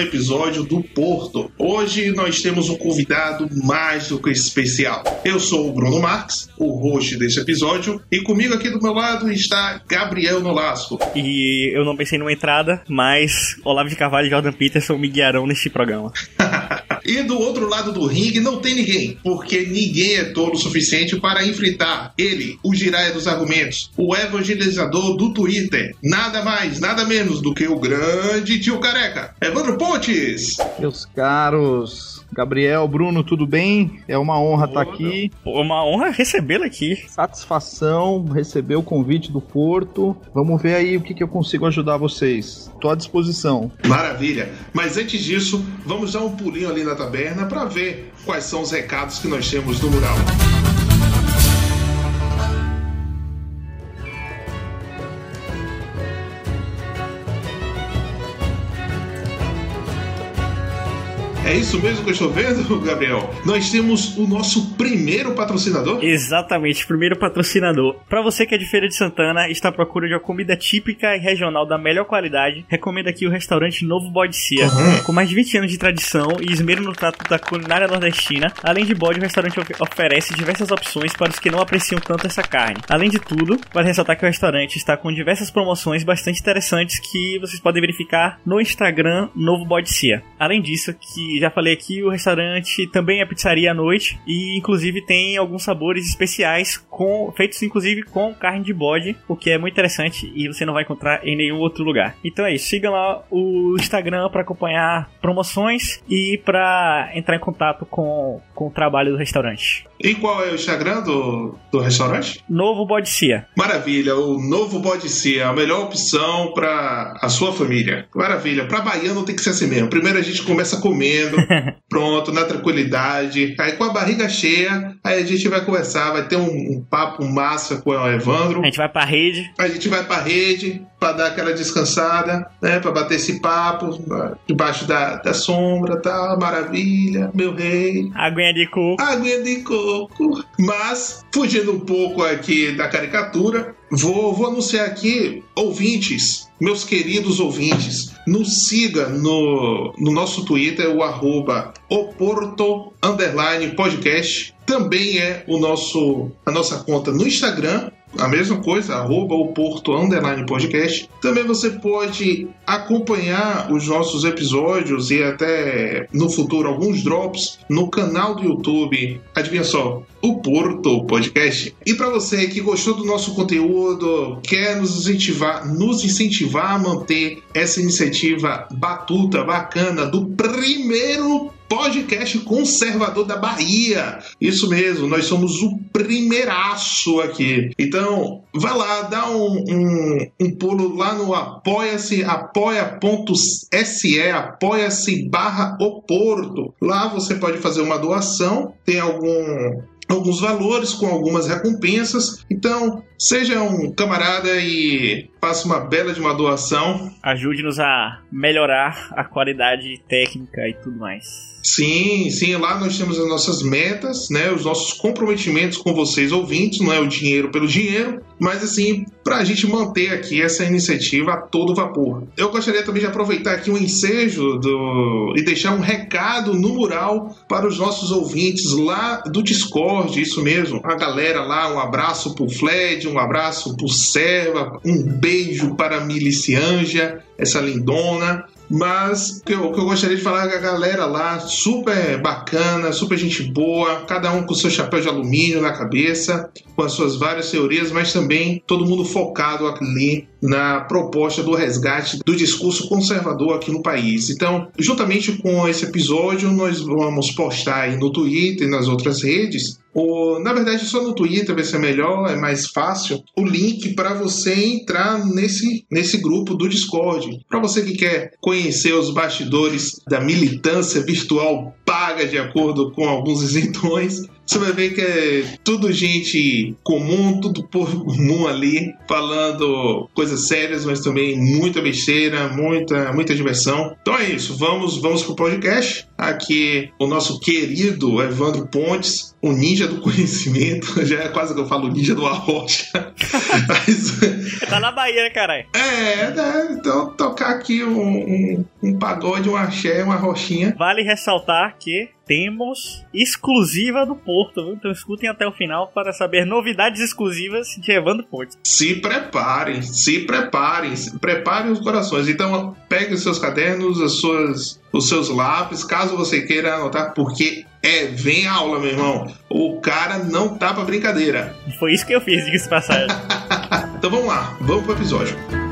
episódio do Porto. Hoje nós temos um convidado mais do que especial. Eu sou o Bruno Marques, o host desse episódio, e comigo aqui do meu lado está Gabriel Nolasco. E eu não pensei numa entrada, mas Olavo de Carvalho e Jordan Peterson me guiarão neste programa. E do outro lado do ringue não tem ninguém, porque ninguém é tolo o suficiente para enfrentar ele, o giraia dos argumentos, o evangelizador do Twitter. Nada mais, nada menos do que o grande tio careca, Evandro Pontes. Meus caros, Gabriel, Bruno, tudo bem? É uma honra estar tá aqui. Uma honra recebê-lo aqui. Satisfação receber o convite do Porto. Vamos ver aí o que, que eu consigo ajudar vocês. Estou à disposição. Maravilha. Mas antes disso, vamos dar um pulinho ali na taberna para ver quais são os recados que nós temos no mural. É isso mesmo que eu estou vendo, Gabriel? Nós temos o nosso primeiro patrocinador? Exatamente, primeiro patrocinador. Para você que é de Feira de Santana e está à procura de uma comida típica e regional da melhor qualidade, recomendo aqui o restaurante Novo Bode Cia. Uhum. Com mais de 20 anos de tradição e esmero no trato da culinária nordestina, além de bode, o restaurante oferece diversas opções para os que não apreciam tanto essa carne. Além de tudo, vale ressaltar que o restaurante está com diversas promoções bastante interessantes que vocês podem verificar no Instagram Novo Bode Cia. Além disso, que já falei aqui, o restaurante também é pizzaria à noite e inclusive tem alguns sabores especiais com feitos inclusive com carne de bode, o que é muito interessante e você não vai encontrar em nenhum outro lugar. Então é isso, siga lá o Instagram para acompanhar promoções e para entrar em contato com, com o trabalho do restaurante. E qual é o Instagram do, do restaurante? Novo Bodicia. Maravilha, o Novo Bodicia, a melhor opção para a sua família. Maravilha, para baiano tem que ser assim mesmo. Primeiro a gente começa comendo, pronto, na tranquilidade. Aí com a barriga cheia, aí a gente vai conversar, vai ter um, um papo massa com o Evandro. A gente vai pra rede. A gente vai pra rede para dar aquela descansada, né? Para bater esse papo debaixo da, da sombra, tá? Maravilha, meu rei. Aguinha de coco. Aguinha de coco. Mas, fugindo um pouco aqui da caricatura, vou, vou anunciar aqui, ouvintes, meus queridos ouvintes, nos siga no, no nosso Twitter, o arroba Oporto Podcast. Também é o nosso, a nossa conta no Instagram, a mesma coisa, arroba o Porto Underline Podcast. Também você pode acompanhar os nossos episódios e até no futuro alguns drops no canal do YouTube. Adivinha só, o Porto Podcast. E para você que gostou do nosso conteúdo, quer nos incentivar, nos incentivar a manter essa iniciativa batuta, bacana do primeiro podcast conservador da Bahia. Isso mesmo, nós somos o primeiraço aqui. Então, vai lá, dá um, um, um pulo lá no apoia-se, apoia.se, apoia-se barra o Porto. Lá você pode fazer uma doação, tem algum alguns valores com algumas recompensas. Então, seja um camarada e faça uma bela de uma doação. Ajude-nos a melhorar a qualidade técnica e tudo mais. Sim, sim, lá nós temos as nossas metas, né, os nossos comprometimentos com vocês ouvintes, não é o dinheiro pelo dinheiro, mas assim, para a gente manter aqui essa iniciativa a todo vapor. Eu gostaria também de aproveitar aqui o um ensejo do... e deixar um recado no mural para os nossos ouvintes lá do Discord, isso mesmo, a galera lá, um abraço pro Fled, um abraço pro Serva, um beijo para a Milicianja, essa lindona. Mas o que, eu, gostaria de falar é a galera lá, super bacana, super gente boa, cada um com seu chapéu de alumínio na cabeça, com as suas várias teorias, mas também todo mundo focado ali na proposta do resgate do discurso conservador aqui no país. Então, juntamente com esse episódio, nós vamos postar aí no Twitter e nas outras redes o, na verdade, só no Twitter vai ser melhor, é mais fácil, o link para você entrar nesse, nesse grupo do Discord. Para você que quer conhecer os bastidores da militância virtual paga de acordo com alguns isentões, você vai ver que é tudo gente comum, tudo povo comum ali, falando coisas sérias, mas também muita besteira, muita, muita diversão. Então é isso, vamos, vamos pro podcast. Aqui o nosso querido Evandro Pontes, o ninja do conhecimento, já é quase que eu falo ninja do arrocha. mas, tá na Bahia, né, caralho? É, né? Então tocar aqui um, um, um pagode, um axé, uma roxinha. Vale ressaltar que temos exclusiva do Porto, viu? Então escutem até o final para saber novidades exclusivas de Evandro Porto. Se preparem, se preparem, se preparem os corações. Então pegue os seus cadernos, as suas, os seus lápis, caso você queira anotar, porque é, vem aula, meu irmão. O cara não tá pra brincadeira. Foi isso que eu fiz, diga-se passagem. então vamos lá, vamos pro episódio.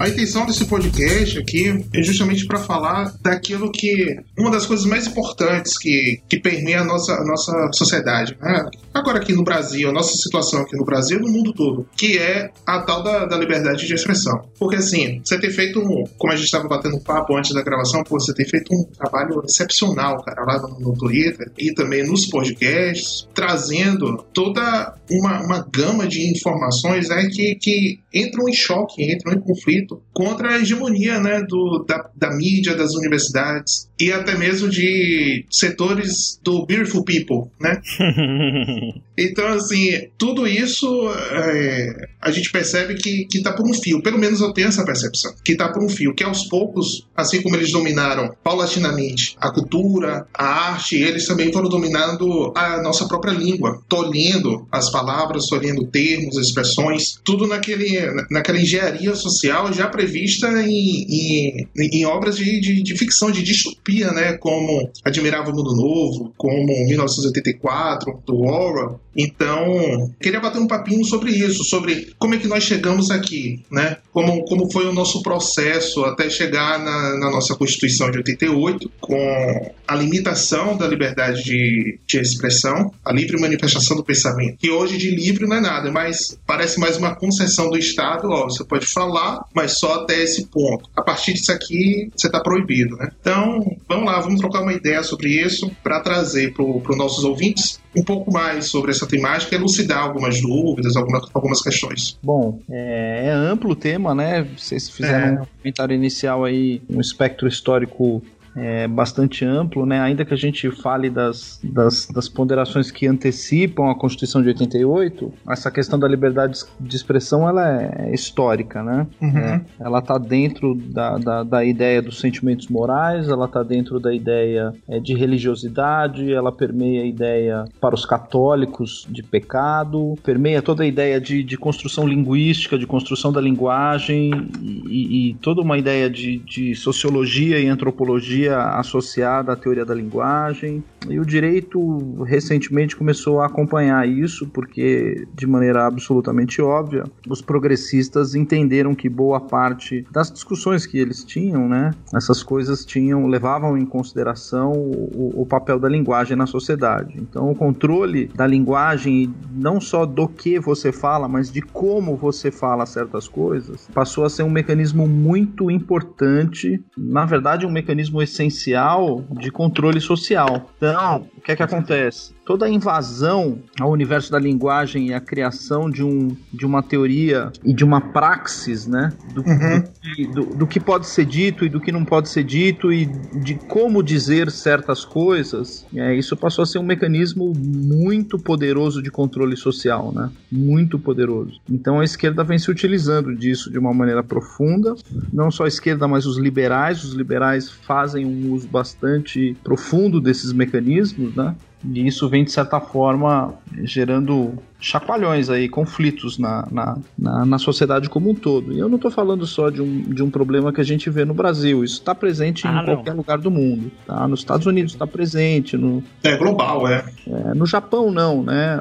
A intenção desse podcast aqui é justamente para falar daquilo que uma das coisas mais importantes que, que permeia a nossa, a nossa sociedade, né? agora aqui no Brasil, a nossa situação aqui no Brasil e no mundo todo, que é a tal da, da liberdade de expressão. Porque assim, você tem feito, um, como a gente estava batendo papo antes da gravação, pô, você tem feito um trabalho excepcional, cara, lá no, no Twitter e também nos podcasts, trazendo toda uma, uma gama de informações né, que, que entram em choque, entram em conflito contra a hegemonia né, do, da, da mídia, das universidades e até mesmo de setores do Beautiful People, né? então, assim, tudo isso é, a gente percebe que, que tá por um fio. Pelo menos eu tenho essa percepção. Que tá por um fio. Que aos poucos, assim como eles dominaram paulatinamente a cultura, a arte, eles também foram dominando a nossa própria língua. Tolhendo as palavras, tolhendo termos, expressões. Tudo naquele, naquela engenharia social já prevista em, em, em obras de, de, de, ficção, de distopia, né? Como Admirável Mundo Novo, como 1984, do Orwell. Então, queria bater um papinho sobre isso, sobre como é que nós chegamos aqui, né? Como, como foi o nosso processo até chegar na, na nossa Constituição de 88, com a limitação da liberdade de, de expressão, a livre manifestação do pensamento. Que hoje de livre não é nada, mas parece mais uma concessão do Estado, ó, você pode falar, mas só até esse ponto. A partir disso aqui, você está proibido, né? Então, vamos lá, vamos trocar uma ideia sobre isso para trazer para os nossos ouvintes um pouco mais sobre essa temática e elucidar algumas dúvidas, algumas, algumas questões. Bom, é, é amplo o tema, né? Vocês fizeram é. um comentário inicial aí, um espectro histórico é, bastante amplo, né? ainda que a gente fale das, das, das, ponderações que antecipam a Constituição de 88, essa questão da liberdade de expressão ela é histórica, né? Uhum. É, ela está dentro da, da, da, ideia dos sentimentos morais, ela está dentro da ideia é, de religiosidade, ela permeia a ideia para os católicos de pecado, permeia toda a ideia de, de construção linguística, de construção da linguagem e, e toda uma ideia de, de sociologia e antropologia associada à teoria da linguagem. E o direito recentemente começou a acompanhar isso, porque, de maneira absolutamente óbvia, os progressistas entenderam que boa parte das discussões que eles tinham, né, essas coisas tinham levavam em consideração o, o papel da linguagem na sociedade. Então, o controle da linguagem, não só do que você fala, mas de como você fala certas coisas, passou a ser um mecanismo muito importante, na verdade, um mecanismo essencial de controle social. Então, o que é que acontece? Toda a invasão ao universo da linguagem e a criação de, um, de uma teoria e de uma praxis, né? Do, uhum. do, do, que pode ser dito e do que não pode ser dito e de como dizer certas coisas, é, isso passou a ser um mecanismo muito poderoso de controle social, né? Muito poderoso. Então a esquerda vem se utilizando disso de uma maneira profunda, não só a esquerda, mas os liberais. Os liberais fazem um uso bastante profundo desses mecanismos, né? E isso vem, de certa forma, gerando chacoalhões aí, conflitos na, na, na, na, sociedade como um todo. E eu não estou falando só de um, de um problema que a gente vê no Brasil, isso está presente ah, em não. qualquer lugar do mundo. Tá? Nos Estados Unidos está presente. No, é global, é. é. No Japão, não, né?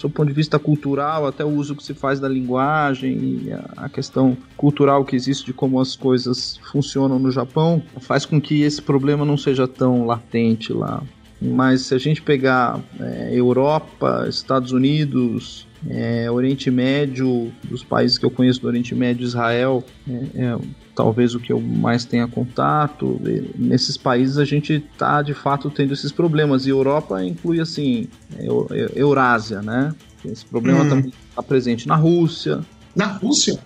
Do ponto de vista cultural, até o uso que se faz da linguagem e a questão cultural que existe de como as coisas funcionam no Japão faz com que esse problema não seja tão latente lá. Mas se a gente pegar é, Europa, Estados Unidos, é, Oriente Médio, dos países que eu conheço do Oriente Médio, Israel, é, é talvez o que eu mais tenha contato. Nesses países a gente está de fato tendo esses problemas. E Europa inclui assim Eurásia, né? Esse problema hum. também está presente na Rússia. Na Rússia?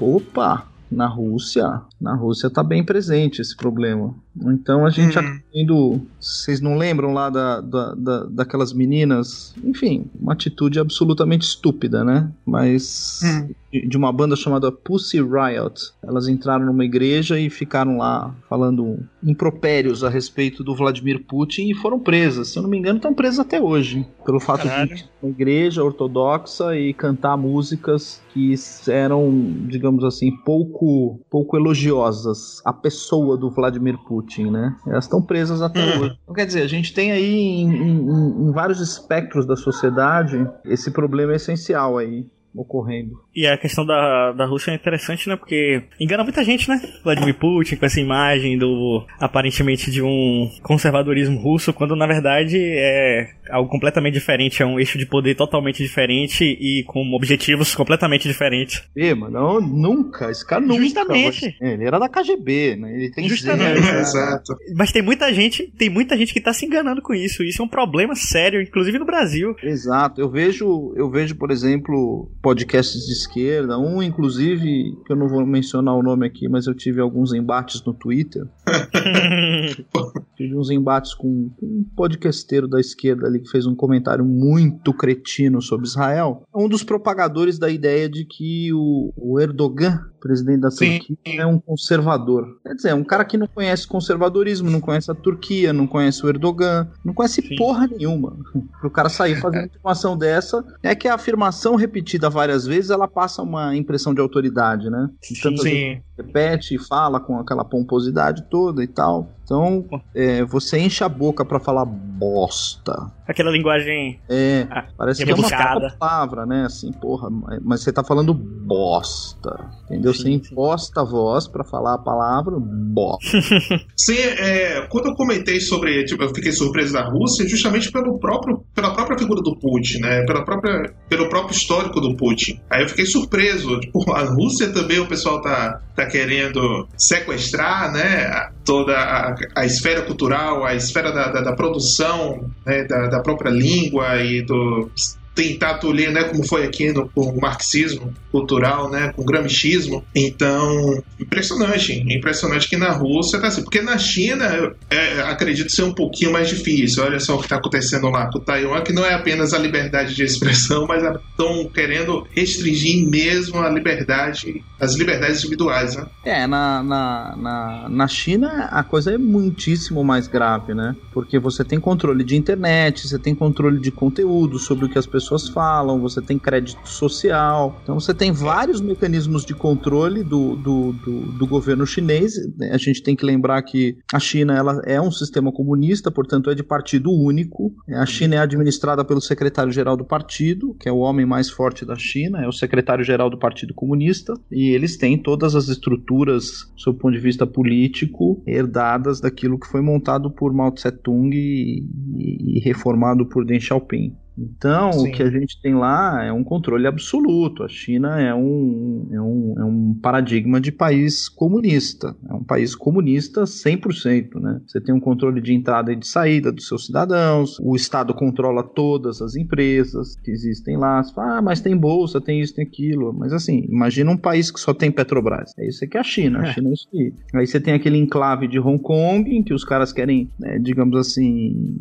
Opa! na Rússia, na Rússia está bem presente esse problema. Então a gente uhum. tendo. Vocês não lembram lá da, da, da, daquelas meninas? Enfim, uma atitude absolutamente estúpida, né? Mas. Uhum. De, de uma banda chamada Pussy Riot. Elas entraram numa igreja e ficaram lá falando impropérios a respeito do Vladimir Putin e foram presas. Se eu não me engano, estão presas até hoje. Pelo fato Caralho. de uma igreja ortodoxa e cantar músicas que eram, digamos assim, pouco, pouco elogiosas à pessoa do Vladimir Putin, né? Elas estão presas até uhum. hoje. Então, quer dizer, a gente tem aí em, em, em vários espectros da sociedade esse problema essencial aí ocorrendo. E a questão da, da Rússia é interessante, né? Porque engana muita gente, né? Vladimir Putin com essa imagem do aparentemente de um conservadorismo russo, quando na verdade é algo completamente diferente, é um eixo de poder totalmente diferente e com objetivos completamente diferentes. É, mano, nunca, esse cara nunca. Justamente. É, ele era da KGB, né? Ele tem Justamente. É, exato. Mas tem muita gente, tem muita gente que tá se enganando com isso. Isso é um problema sério, inclusive no Brasil. Exato. Eu vejo, eu vejo, por exemplo, podcasts de esquerda, um inclusive, que eu não vou mencionar o nome aqui, mas eu tive alguns embates no Twitter. tive uns embates com um podcasteiro da esquerda ali que fez um comentário muito cretino sobre Israel. Um dos propagadores da ideia de que o, o Erdogan presidente da Sim. Turquia é um conservador. Quer dizer, é um cara que não conhece conservadorismo, não conhece a Turquia, não conhece o Erdogan, não conhece Sim. porra nenhuma. Para o cara sair fazendo uma afirmação dessa, é que a afirmação repetida várias vezes, ela passa uma impressão de autoridade, né? Sim. Repete e fala com aquela pomposidade toda e tal. Então, é, você enche a boca para falar bosta. Aquela linguagem. É, ah, parece que é uma palavra, né? Assim, porra, mas você tá falando bosta. Entendeu? Sim, você imposta a voz para falar a palavra bosta. sim, é, quando eu comentei sobre. Tipo, eu fiquei surpreso da Rússia, justamente pelo próprio, pela própria figura do Putin, né? Pela própria, pelo próprio histórico do Putin. Aí eu fiquei surpreso. Tipo, a Rússia também o pessoal tá, tá querendo sequestrar, né? Toda a a, esfera cultural, a esfera da, da, da produção, né, da, da própria língua e do tentar tolir, né, como foi aqui no, com o marxismo cultural, né, com o gramichismo. Então, impressionante, impressionante que na Rússia tá assim, porque na China, é, acredito ser um pouquinho mais difícil. Olha só o que está acontecendo lá com Taiwan, que não é apenas a liberdade de expressão, mas estão querendo restringir mesmo a liberdade, as liberdades individuais, né? É, na, na, na, na China a coisa é muitíssimo mais grave, né? Porque você tem controle de internet, você tem controle de conteúdo sobre o que as pessoas pessoas falam, você tem crédito social. Então você tem vários mecanismos de controle do, do, do, do governo chinês. A gente tem que lembrar que a China ela é um sistema comunista, portanto é de partido único. A China é administrada pelo secretário-geral do partido, que é o homem mais forte da China, é o secretário-geral do Partido Comunista, e eles têm todas as estruturas, sob o ponto de vista político, herdadas daquilo que foi montado por Mao Tse-tung e, e reformado por Deng Xiaoping. Então, Sim. o que a gente tem lá é um controle absoluto. A China é um, é um, é um paradigma de país comunista. É um país comunista 100%. Né? Você tem um controle de entrada e de saída dos seus cidadãos, o Estado controla todas as empresas que existem lá. Você fala, ah, mas tem bolsa, tem isso, tem aquilo. Mas assim, imagina um país que só tem Petrobras. É isso que é a China. A é. China é isso aqui. Aí você tem aquele enclave de Hong Kong, em que os caras querem, né, digamos assim,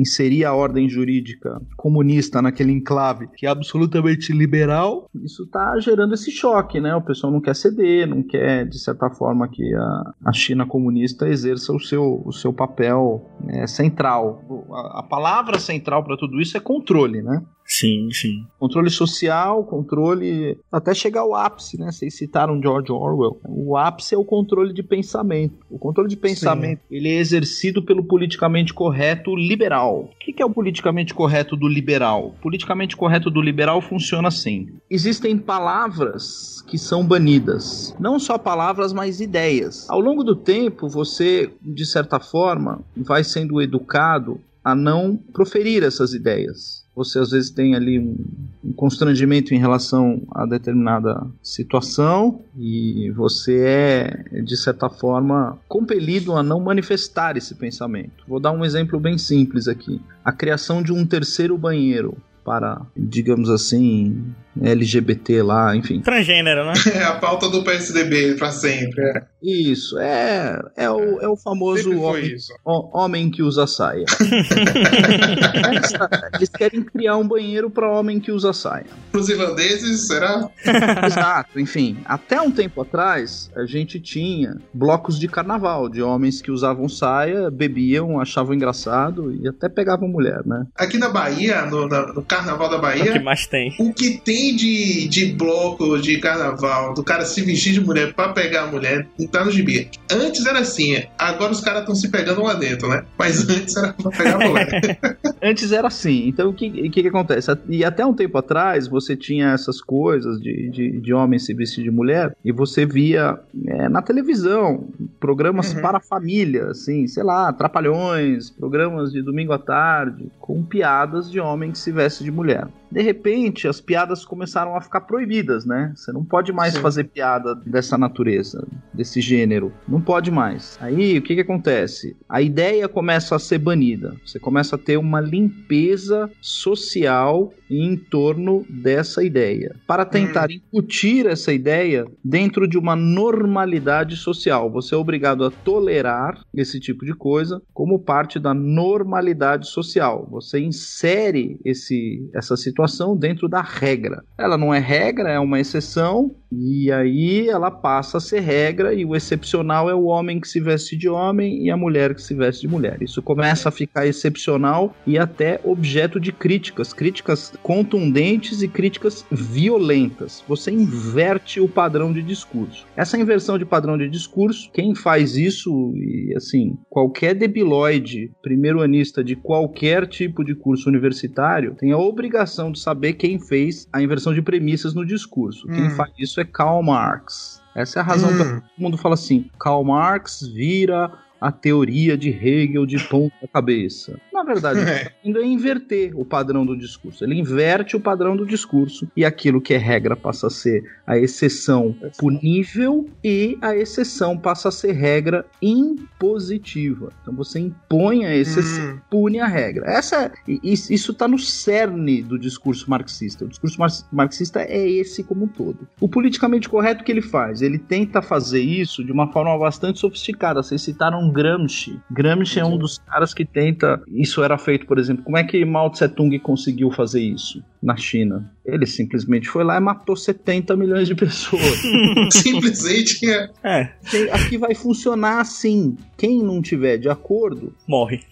inserir a ordem jurídica comunista naquele enclave que é absolutamente liberal, isso está gerando esse choque, né? O pessoal não quer ceder, não quer, de certa forma, que a, a China comunista exerça o seu, o seu papel né, central. A, a palavra central para tudo isso é controle, né? Sim, sim. Controle social, controle. Até chegar ao ápice, né? Vocês citaram George Orwell. O ápice é o controle de pensamento. O controle de pensamento sim. ele é exercido pelo politicamente correto liberal. O que é o politicamente correto do liberal? O politicamente correto do liberal funciona assim: existem palavras que são banidas. Não só palavras, mas ideias. Ao longo do tempo, você, de certa forma, vai sendo educado a não proferir essas ideias você às vezes tem ali um, um, constrangimento em relação a determinada situação e você é, de certa forma, compelido a não manifestar esse pensamento. Vou dar um exemplo bem simples aqui: a criação de um terceiro banheiro. para, digamos assim, LGBT lá, enfim. Transgênero, né? É a pauta do PSDB para sempre. É. Isso, é, é, o, é o famoso homem, homem, que usa saia. Eles querem criar um banheiro para homem que usa saia. Os irlandeses, será? Exato, enfim. Até um tempo atrás, a gente tinha blocos de carnaval, de homens que usavam saia, bebiam, achavam engraçado e até pegavam mulher, né? Aqui na Bahia, no, no carnaval da Bahia. O que mais tem? O que tem de, de bloco de carnaval, do cara se vestir de mulher para pegar a mulher, não tá no gibi. Antes era assim, agora os caras estão se pegando lá dentro, né? Mas antes era pra pegar a mulher. antes era assim. Então o que, que, que acontece? E até um tempo atrás você tinha essas coisas de, de, de homem se vestir de mulher e você via é, na televisão programas uhum. para família, assim, sei lá, trapalhões, programas de domingo à tarde, com piadas de homem que se veste de mulher. De repente, as piadas começaram a ficar proibidas, né? Você não pode mais Sim. fazer piada dessa natureza, desse gênero. Não pode mais. Aí, o que que acontece? A ideia começa a ser banida. Você começa a ter uma limpeza social em torno dessa ideia. Para tentar hum. incutir essa ideia dentro de uma normalidade social. Você é obrigado a tolerar esse tipo de coisa como parte da normalidade social. Você insere esse, essa situação situação dentro da regra. Ela não é regra, é uma exceção, e aí ela passa a ser regra, e o excepcional é o homem que se veste de homem e a mulher que se veste de mulher. Isso começa a ficar excepcional e até objeto de críticas, críticas contundentes e críticas violentas. Você inverte o padrão de discurso. Essa inversão de padrão de discurso, quem faz isso, e assim, qualquer debilóide, primeiro anista de qualquer tipo de curso universitário, tem a obrigação de saber quem fez a inversão de premissas no discurso. Hum. Quem faz isso é Karl Marx. Essa é a razão hum. que todo mundo fala assim: Karl Marx vira a teoria de Hegel de ponta cabeça. Na verdade, ele está indo a inverter o padrão do discurso. Ele inverte o padrão do discurso e aquilo que é regra passa a ser a exceção punível e a exceção passa a ser regra impositiva. Então você impõe a exceção, hum. pune a regra. Essa, isso está no cerne do discurso marxista. O discurso marxista é esse como um todo. O politicamente correto que ele faz, ele tenta fazer isso de uma forma bastante sofisticada. Vocês citaram Gramsci. Gramsci é um dos caras que tenta. Isso era feito, por exemplo. Como é que Mao Tse Tung conseguiu fazer isso na China? Ele simplesmente foi lá e matou 70 milhões de pessoas. simplesmente é. É. Aqui vai funcionar assim. Quem não tiver de acordo. Morre.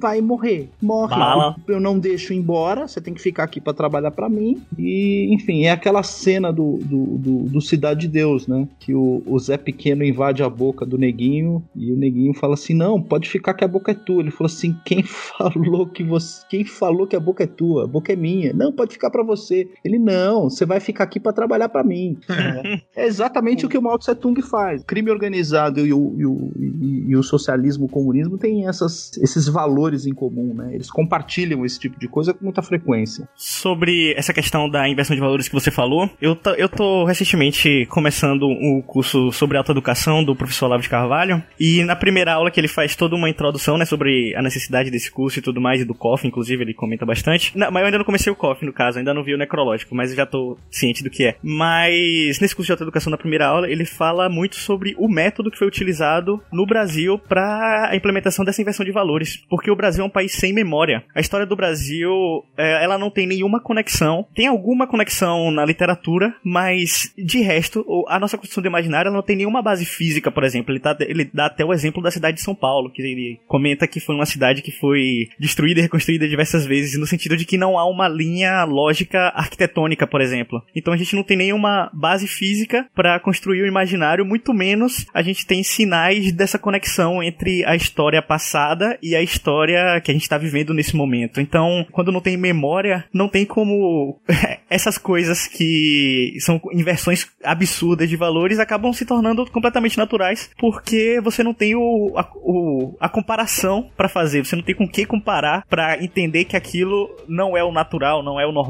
Vai morrer. Morre. Bala. Eu não deixo embora. Você tem que ficar aqui para trabalhar para mim. E, enfim, é aquela cena do, do, do, do Cidade de Deus, né? Que o, o Zé Pequeno invade a boca do neguinho. E o neguinho fala assim: Não, pode ficar que a boca é tua. Ele falou assim: Quem falou que você. Quem falou que a boca é tua? A boca é minha. Não, pode ficar para você. Ele, não, você vai ficar aqui para trabalhar para mim. é exatamente o que o Mao Tse Tung faz. O crime organizado e o, e o, e, e o socialismo, o comunismo têm essas, esses valores em comum, né? Eles compartilham esse tipo de coisa com muita frequência. Sobre essa questão da inversão de valores que você falou, eu, eu tô recentemente começando um curso sobre autoeducação do professor Olavo de Carvalho, e na primeira aula que ele faz toda uma introdução, né, sobre a necessidade desse curso e tudo mais, e do COF, inclusive, ele comenta bastante. Não, mas eu ainda não comecei o COF, no caso, ainda não vi o necrológico, mas já tô ciente do que é. Mas nesse curso de autoeducação na primeira aula, ele fala muito sobre o método que foi utilizado no Brasil para a implementação dessa inversão de valores, porque o Brasil é um país sem memória. A história do Brasil, é, ela não tem nenhuma conexão, tem alguma conexão na literatura, mas de resto, a nossa construção do imaginário ela não tem nenhuma base física, por exemplo. Ele, tá, ele dá até o exemplo da cidade de São Paulo, que ele comenta que foi uma cidade que foi destruída e reconstruída diversas vezes, no sentido de que não há uma linha lógica arquitetônica, por exemplo. Então a gente não tem nenhuma base física para construir o imaginário, muito menos a gente tem sinais dessa conexão entre a história passada e a história que a gente está vivendo nesse momento. Então, quando não tem memória, não tem como essas coisas que são inversões absurdas de valores acabam se tornando completamente naturais, porque você não tem o, a, o, a comparação para fazer, você não tem com que comparar para entender que aquilo não é o natural, não é o normal,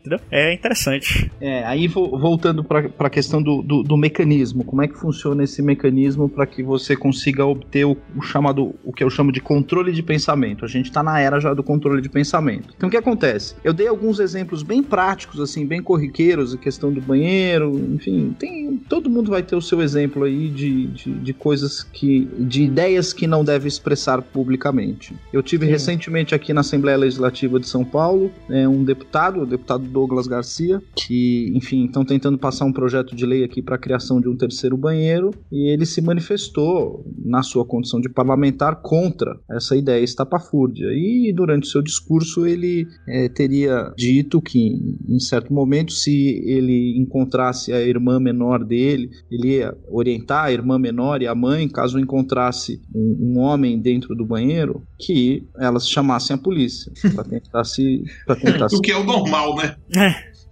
entendeu? É interessante. É, aí voltando para a questão do, do, do, mecanismo, como é que funciona esse mecanismo para que você consiga obter o, o, chamado, o que eu chamo de controle de pensamento. A gente está na era já do controle de pensamento. Então o que acontece? Eu dei alguns exemplos bem práticos, assim, bem corriqueiros, a questão do banheiro, enfim, tem todo mundo vai ter o seu exemplo aí de, de, de coisas que, de ideias que não deve expressar publicamente. Eu tive Sim. recentemente aqui na Assembleia Legislativa de São Paulo é, um deputado, o deputado Douglas Garcia, que, enfim, estão tentando passar um projeto de lei aqui para a criação de um terceiro banheiro e ele se manifestou na sua condição de parlamentar contra essa ideia estapafúrdia. E durante seu discurso ele é, teria dito que, em certo momento, se ele encontrasse a irmã menor dele, ele ia orientar a irmã menor e a mãe, caso encontrasse um, um homem dentro do banheiro, que elas chamassem a polícia para tentar se. Pra tentar o que é o normal, né?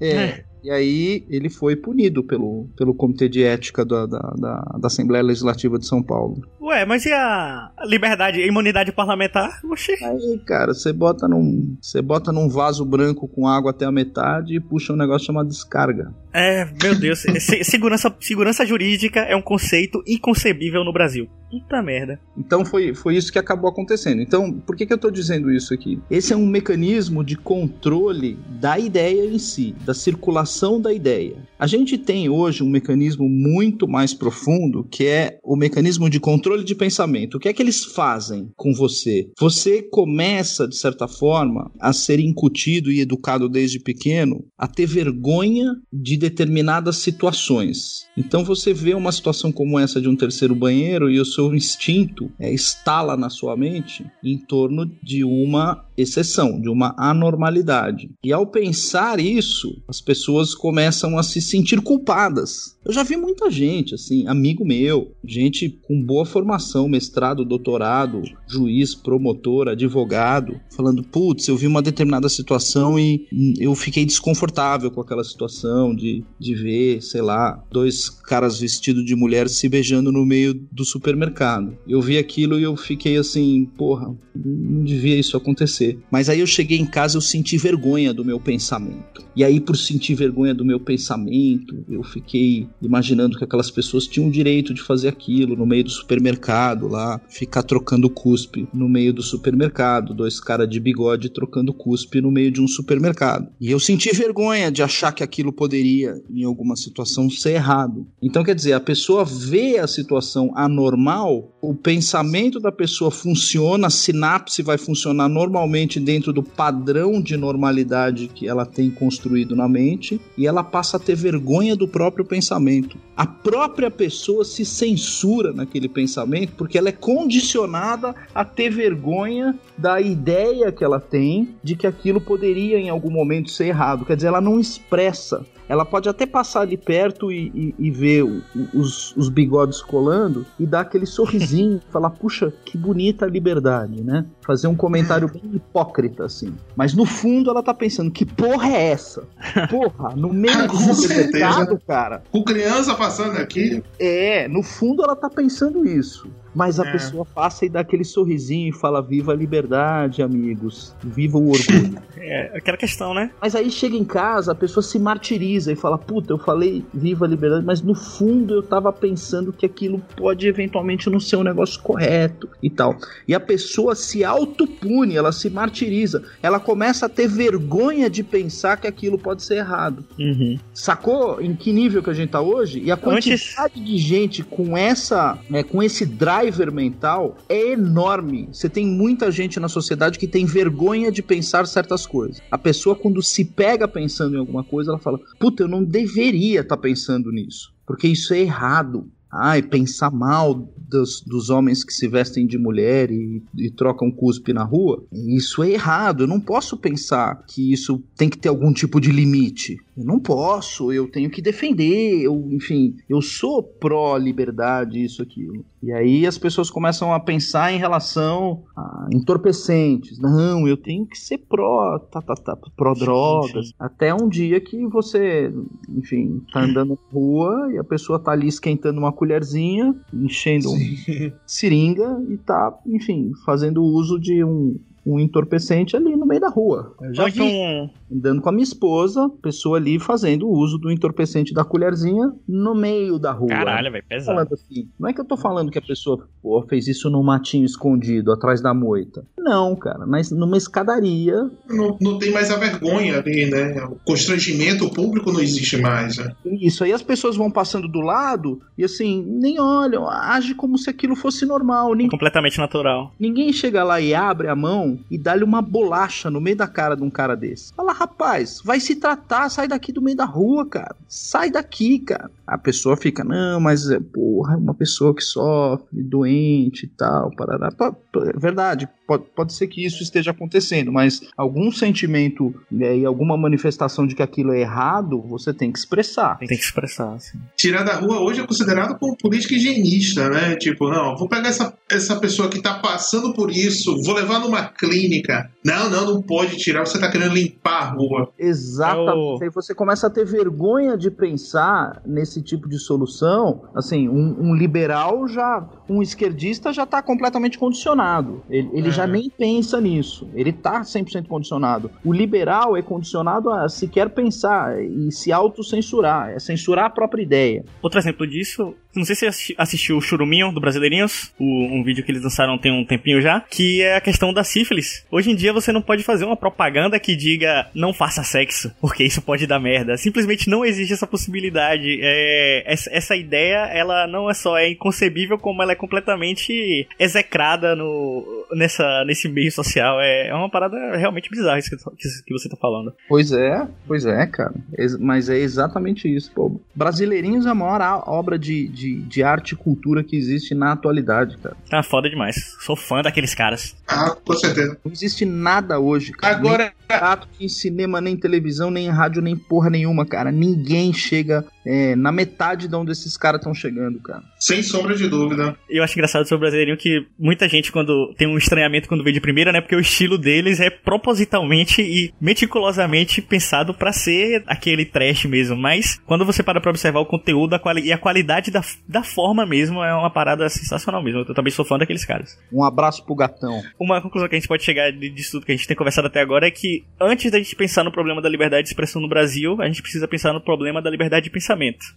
É. é. E aí ele foi punido pelo, pelo Comitê de Ética da, da, da, da Assembleia Legislativa de São Paulo. Ué, mas e a liberdade, a imunidade parlamentar? Oxi. Aí, cara, você bota num. Você bota num vaso branco com água até a metade e puxa um negócio chamado descarga. É, meu Deus. segurança, segurança jurídica é um conceito inconcebível no Brasil. Puta merda. Então foi, foi isso que acabou acontecendo. Então, por que, que eu tô dizendo isso aqui? Esse é um mecanismo de controle da ideia em si, da circulação da ideia. A gente tem hoje um mecanismo muito mais profundo que é o mecanismo de controle de pensamento. O que é que eles fazem com você? Você começa, de certa forma, a ser incutido e educado desde pequeno a ter vergonha de determinadas situações. Então você vê uma situação como essa de um terceiro banheiro e o seu instinto é, instala na sua mente em torno de uma exceção, de uma anormalidade. E ao pensar isso, as pessoas começam a se sentir culpadas. Eu já vi muita gente, assim, amigo meu, gente com boa formação, mestrado, doutorado, juiz, promotor, advogado, falando: putz, eu vi uma determinada situação e eu fiquei desconfortável com aquela situação de, de ver, sei lá, dois caras vestidos de mulher se beijando no meio do supermercado. Eu vi aquilo e eu fiquei assim: porra, não devia isso acontecer. Mas aí eu cheguei em casa eu senti vergonha do meu pensamento. E aí, por sentir vergonha do meu pensamento, eu fiquei imaginando que aquelas pessoas tinham o direito de fazer aquilo no meio do supermercado lá, ficar trocando cuspe no meio do supermercado, dois caras de bigode trocando cuspe no meio de um supermercado. E eu senti vergonha de achar que aquilo poderia, em alguma situação, ser errado. Então, quer dizer, a pessoa vê a situação anormal, o pensamento da pessoa funciona, a sinapse vai funcionar normalmente dentro do padrão de normalidade que ela tem construído na mente, e ela passa a ter vergonha do próprio pensamento. A própria pessoa se censura naquele pensamento porque ela é condicionada a ter vergonha da ideia que ela tem de que aquilo poderia em algum momento ser errado. Quer dizer, ela não expressa ela pode até passar ali perto e, e, e ver o, os, os, bigodes colando e dar aquele sorrisinho, falar, puxa, que bonita a liberdade, né? Fazer um comentário bem hipócrita, assim. Mas no fundo ela tá pensando, que porra é essa? Porra, no meio do supermercado, cara. Com criança passando aqui. É, no fundo ela tá pensando isso. Mas a é. pessoa passa e dá aquele sorrisinho e fala: Viva a liberdade, amigos. Viva o orgulho. É, aquela questão, né? Mas aí chega em casa, a pessoa se martiriza e fala: Puta, eu falei viva a liberdade, mas no fundo eu tava pensando que aquilo pode eventualmente não ser um negócio correto e tal. E a pessoa se autopune, ela se martiriza. Ela começa a ter vergonha de pensar que aquilo pode ser errado. Uhum. Sacou em que nível que a gente tá hoje? E a quantidade Antes... de gente com essa, né, com esse drive driver mental é enorme. Você tem muita gente na sociedade que tem vergonha de pensar certas coisas. A pessoa, quando se pega pensando em alguma coisa, ela fala: Puta, eu não deveria estar tá pensando nisso. Porque isso é errado ai, pensar mal dos, dos homens que se vestem de mulher e, e, trocam cuspe na rua, isso é errado. Eu não posso pensar que isso tem que ter algum tipo de limite. Eu não posso, eu tenho que defender, eu, enfim, eu sou pró-liberdade, isso, aquilo. E aí as pessoas começam a pensar em relação a entorpecentes. Não, eu tenho que ser pró, tá, tá, tá, pró-drogas. Até um dia que você, enfim, tá andando na rua e a pessoa tá ali esquentando uma colherzinha, enchendo um seringa e tá, enfim, fazendo uso de um, um entorpecente ali no meio da rua. Eu já vi. Então... Andando com a minha esposa, pessoa ali fazendo uso do entorpecente da colherzinha no meio da rua. Caralho, velho, pesado. Falando assim, não é que eu tô falando que a pessoa pô, fez isso no matinho escondido, atrás da moita. Não, cara, mas numa escadaria. Não, não tem mais a vergonha ali, né? O constrangimento público não existe mais. Né? Isso, aí as pessoas vão passando do lado e assim, nem olham, age como se aquilo fosse normal. Nem... completamente natural. Ninguém chega lá e abre a mão e dá-lhe uma bolacha no meio da cara de um cara desse. Fala, rapaz, vai se tratar, sai daqui do meio da rua, cara. Sai daqui, cara. A pessoa fica, não, mas é, porra, é uma pessoa que sofre, doente e tal, parará. É verdade, pode, pode ser que isso esteja acontecendo, mas algum sentimento né, e alguma manifestação de que aquilo é errado, você tem que expressar. Tem que expressar, sim. Tirar da rua hoje é considerado como política higienista, né? Tipo, não, vou pegar essa, essa pessoa que tá passando por isso, vou levar numa clínica. Não, não, não pode tirar, você tá querendo limpar a rua. Exatamente. Aí você começa a ter vergonha de pensar nesse tipo de solução. Assim, um, um liberal já, um esquerdista já tá completamente condicionado. Ele, ele é. já nem pensa nisso. Ele tá 100% condicionado. O liberal é condicionado a sequer pensar e se autocensurar, é censurar a própria ideia. Outro exemplo disso, não sei se você assistiu o Churuminho do Brasileirinhos, o, um vídeo que eles lançaram tem um tempinho já, que é a questão da sífilis. Hoje em dia você não pode fazer uma propaganda que diga não faça sexo, porque isso pode dar merda. Simplesmente não existe essa possibilidade. É, essa, essa ideia, ela não é só é inconcebível, como ela é completamente execrada no, nessa, nesse meio social. É, é uma parada realmente bizarra isso que, que você tá falando. Pois é, pois é, cara. Mas é exatamente isso. Pô, Brasileirinhos é a maior obra de, de, de arte e cultura que existe na atualidade, cara. Tá foda demais. Sou fã daqueles caras. Ah, com certeza. Não existe nada hoje, cara. Agora. Nem teatro, nem cinema, nem televisão, nem rádio, nem porra nenhuma, cara. Ninguém chega é, na metade de onde esses caras estão chegando, cara. Sem sombra de dúvida. Eu acho engraçado sobre o brasileirinho que muita gente, quando tem um estranhamento quando vê de primeira, né? Porque o estilo deles é propositalmente e meticulosamente pensado para ser aquele trash mesmo. Mas quando você para pra observar o conteúdo a quali e a qualidade da, da forma mesmo, é uma parada sensacional mesmo. Eu também sou fã daqueles caras. Um abraço pro gatão. Uma conclusão que a gente pode chegar disso tudo que a gente tem conversado até agora é que antes da gente pensar no problema da liberdade de expressão no Brasil, a gente precisa pensar no problema da liberdade de pensamento.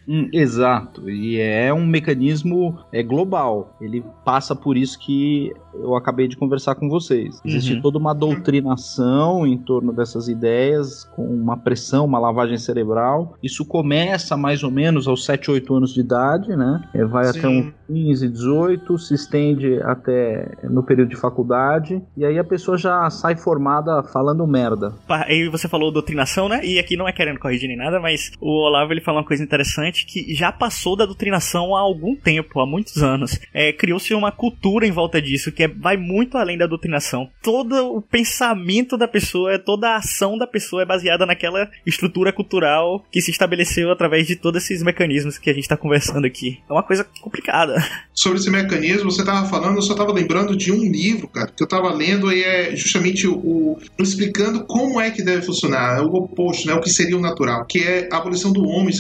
Hum, exato. E é um mecanismo é, global. Ele passa por isso que eu acabei de conversar com vocês. Existe uhum. toda uma doutrinação em torno dessas ideias, com uma pressão, uma lavagem cerebral. Isso começa mais ou menos aos 7, 8 anos de idade, né? É, vai Sim. até uns 15, 18, se estende até no período de faculdade, e aí a pessoa já sai formada falando merda. Aí você falou doutrinação, né? E aqui não é querendo corrigir nem nada, mas o Olavo ele falou uma coisa interessante que já passou da doutrinação há algum tempo, há muitos anos. É, Criou-se uma cultura em volta disso, que é, vai muito além da doutrinação. Todo o pensamento da pessoa, toda a ação da pessoa é baseada naquela estrutura cultural que se estabeleceu através de todos esses mecanismos que a gente está conversando aqui. É uma coisa complicada. Sobre esse mecanismo, você estava falando, eu só estava lembrando de um livro, cara, que eu estava lendo e é justamente o, o, explicando como é que deve funcionar, é o oposto, né, o que seria o natural, que é a abolição do homem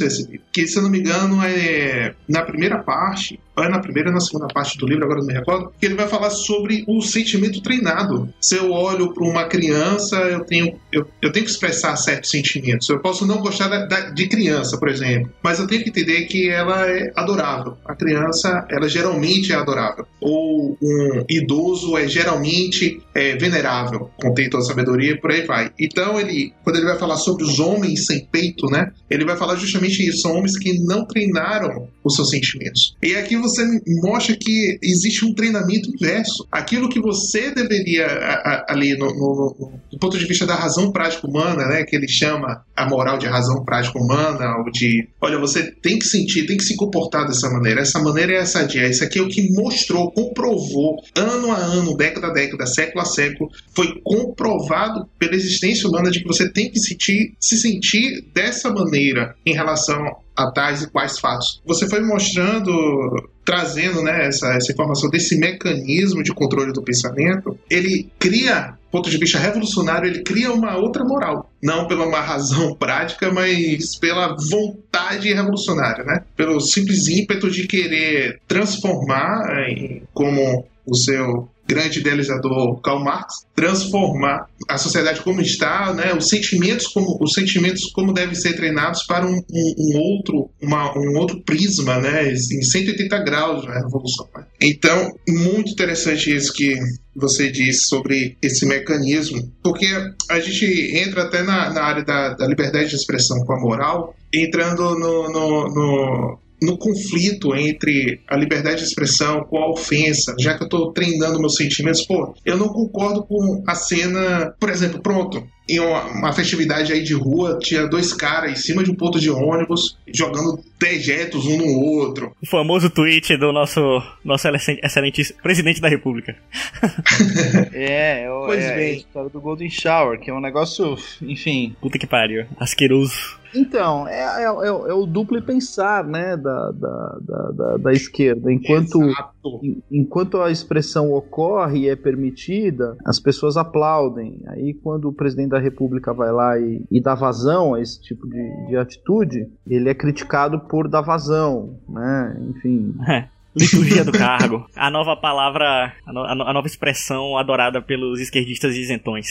que se eu não me engano é na primeira parte é na primeira ou na segunda parte do livro, agora não me recordo, que ele vai falar sobre o sentimento treinado. Se eu olho para uma criança, eu tenho, eu, eu tenho que expressar certos sentimentos. Eu posso não gostar da, da, de criança, por exemplo, mas eu tenho que entender que ela é adorável. A criança, ela geralmente é adorável. Ou um idoso é geralmente é, venerável, contém toda a sabedoria e por aí vai. Então, ele, quando ele vai falar sobre os homens sem peito, né, ele vai falar justamente isso. São homens que não treinaram os seus sentimentos. E aqui você mostra que existe um treinamento inverso. Aquilo que você deveria, ali, no, no, no, do ponto de vista da razão prática humana, né, que ele chama a moral de razão prática humana, ou de, olha, você tem que sentir, tem que se comportar dessa maneira. Essa maneira é essa dia. Isso aqui é o que mostrou, comprovou, ano a ano, década a década, século a século, foi comprovado pela existência humana de que você tem que sentir, se sentir dessa maneira em relação a tais e quais fatos. Você foi mostrando, trazendo né, essa, essa informação desse mecanismo de controle do pensamento, ele cria ponto de vista revolucionário, ele cria uma outra moral. Não pela uma razão prática, mas pela vontade revolucionária, né? Pelo simples ímpeto de querer transformar, em, como o seu grande idealizador Karl Marx, transformar a sociedade como está, né, os sentimentos como os sentimentos como devem ser treinados para um, um, um outro uma, um outro prisma, né, em 180 graus na revolução. Né? Então, muito interessante isso que você disse sobre esse mecanismo, porque a gente entra até na, na área da, da liberdade de expressão com a moral, entrando no, no, no no conflito entre a liberdade de expressão com a ofensa, já que eu estou treinando meus sentimentos, pô, eu não concordo com a cena, por exemplo, pronto, em uma, uma, festividade aí de rua, tinha dois caras em cima de um ponto de ônibus jogando dejetos um no outro. O famoso tweet do nosso, nosso excelente presidente da república. é, é, pois é, bem. a história do Golden Shower, que é um negócio, enfim... Puta que pariu, asqueroso. Então, é, é, é, é, o duplo pensar, né, da, da, da, da esquerda. Enquanto, enquanto a expressão ocorre e é permitida, as pessoas aplaudem. Aí, quando o presidente da República vai lá e, e dá vazão a esse tipo de, de atitude, ele é criticado por dar vazão, né? Enfim. É. Liturgia do cargo. A nova palavra, a, no, a, nova expressão adorada pelos esquerdistas isentões.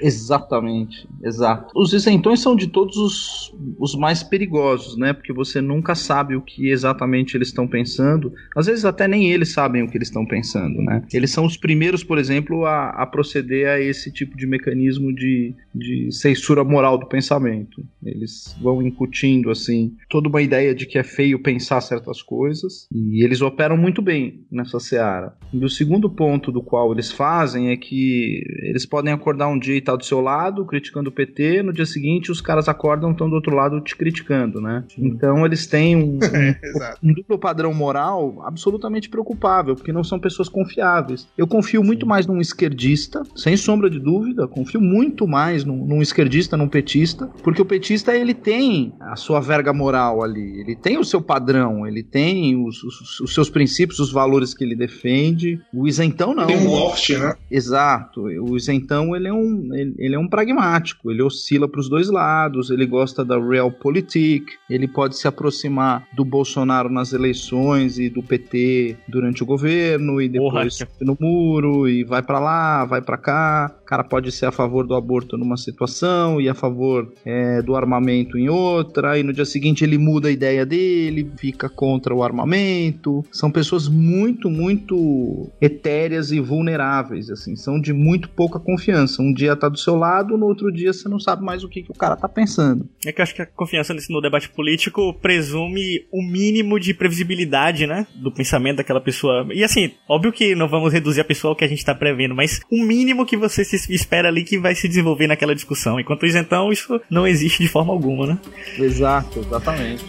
Exatamente, exato. Os isentões são de todos os, os mais perigosos, né? Porque você nunca sabe o que exatamente eles estão pensando. Às vezes até nem eles sabem o que eles estão pensando, né? Eles são os primeiros, por exemplo, a, a proceder a esse tipo de mecanismo de, de censura moral do pensamento. Eles vão incutindo, assim, toda uma ideia de que é feio pensar certas coisas e eles operam operam muito bem nessa seara. E o segundo ponto do qual eles fazem é que eles podem acordar um dia e estar do seu lado, criticando o PT, no dia seguinte os caras acordam e estão do outro lado te criticando, né? Então eles têm um, um, um, duplo padrão moral absolutamente preocupável, porque não são pessoas confiáveis. Eu confio muito mais num esquerdista, sem sombra de dúvida, confio muito mais num, num esquerdista, num petista, porque o petista ele tem a sua verga moral ali, ele tem o seu padrão, ele tem os, os, os seus princípios, os valores que ele defende. O isentão não. Tem um loft, né? Exato. O isentão ele é um, ele, ele é um pragmático. Ele oscila para os dois lados. Ele gosta da realpolitik. Ele pode se aproximar do Bolsonaro nas eleições e do PT durante o governo e depois Porra, no muro e vai para lá, vai para cá. Cara pode ser a favor do aborto numa situação e a favor é, do armamento em outra. E no dia seguinte ele muda a ideia dele, fica contra o armamento são pessoas muito, muito etéreas e vulneráveis, assim, são de muito pouca confiança. Um dia tá do seu lado, no outro dia você não sabe mais o que, que o cara tá pensando. É que eu acho que a confiança nesse, no debate político presume o mínimo de previsibilidade, né, do pensamento daquela pessoa. E assim, óbvio que não vamos reduzir a pessoa ao que a gente tá prevendo, mas o mínimo que você se espera ali que vai se desenvolver naquela discussão. Enquanto isso, então, isso não existe de forma alguma, né? Exato, exatamente.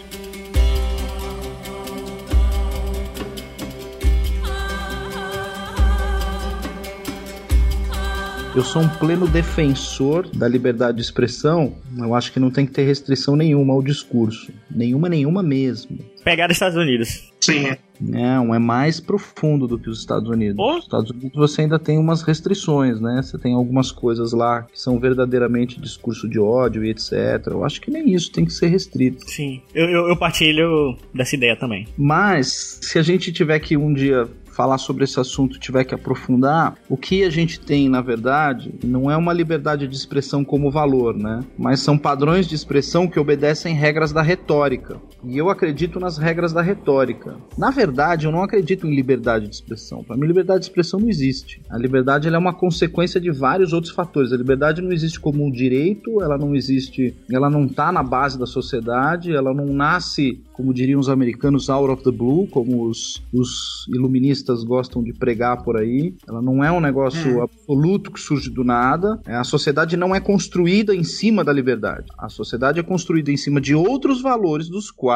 Eu sou um pleno defensor da liberdade de expressão. Eu acho que não tem que ter restrição nenhuma ao discurso. Nenhuma, nenhuma mesmo. Pegar os Estados Unidos. Sim. Não, é mais profundo do que os Estados Unidos. Oh. Os Estados Unidos você ainda tem umas restrições, né? Você tem algumas coisas lá que são verdadeiramente discurso de ódio e etc. Eu acho que nem isso tem que ser restrito. Sim, eu, eu, eu partilho dessa ideia também. Mas, se a gente tiver que um dia falar sobre esse assunto tiver que aprofundar, o que a gente tem, na verdade, não é uma liberdade de expressão como valor, né? Mas são padrões de expressão que obedecem regras da retórica. E eu acredito nas regras da retórica. Na verdade, eu não acredito em liberdade de expressão. Para mim, liberdade de expressão não existe. A liberdade é uma consequência de vários outros fatores. A liberdade não existe como um direito, ela não existe, ela não está na base da sociedade, ela não nasce, como diriam os americanos, out of the blue, como os, os iluministas gostam de pregar por aí. Ela não é um negócio é. absoluto que surge do nada. É, a sociedade não é construída em cima da liberdade. A sociedade é construída em cima de outros valores dos quais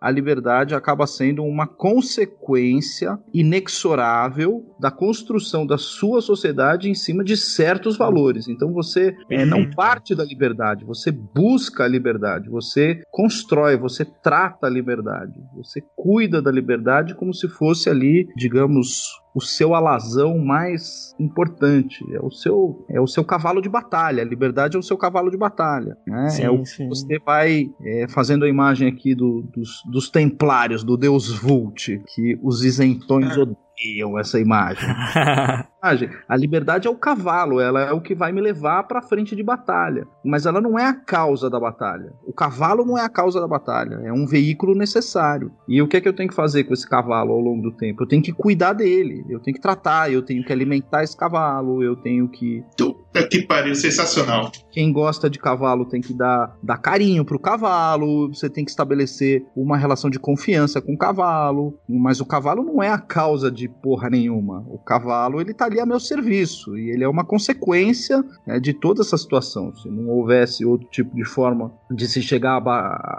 a liberdade acaba sendo uma consequência inexorável da construção da sua sociedade em cima de certos valores. Então você é, não parte da liberdade, você busca a liberdade, você constrói, você trata a liberdade, você cuida da liberdade como se fosse ali, digamos, o seu alazão mais importante, é o seu é o seu cavalo de batalha. A liberdade é o seu cavalo de batalha. Né? Sim, é o que você vai é, fazendo a imagem aqui do, dos, dos templários, do deus Vult, que os isentões odeiam essa imagem. personagem. A liberdade é o cavalo, ela é o que vai me levar para frente de batalha. Mas ela não é a causa da batalha. O cavalo não é a causa da batalha, é um veículo necessário. E o que é que eu tenho que fazer com esse cavalo ao longo do tempo? Eu tenho que cuidar dele, eu tenho que tratar, eu tenho que alimentar esse cavalo, eu tenho que. Puta que pariu, sensacional. Quem gosta de cavalo tem que dar, dar carinho pro cavalo, você tem que estabelecer uma relação de confiança com o cavalo, mas o cavalo não é a causa de porra nenhuma. O cavalo, ele tá ali a meu serviço, e ele é uma consequência né, de toda essa situação. Se não houvesse outro tipo de forma de se chegar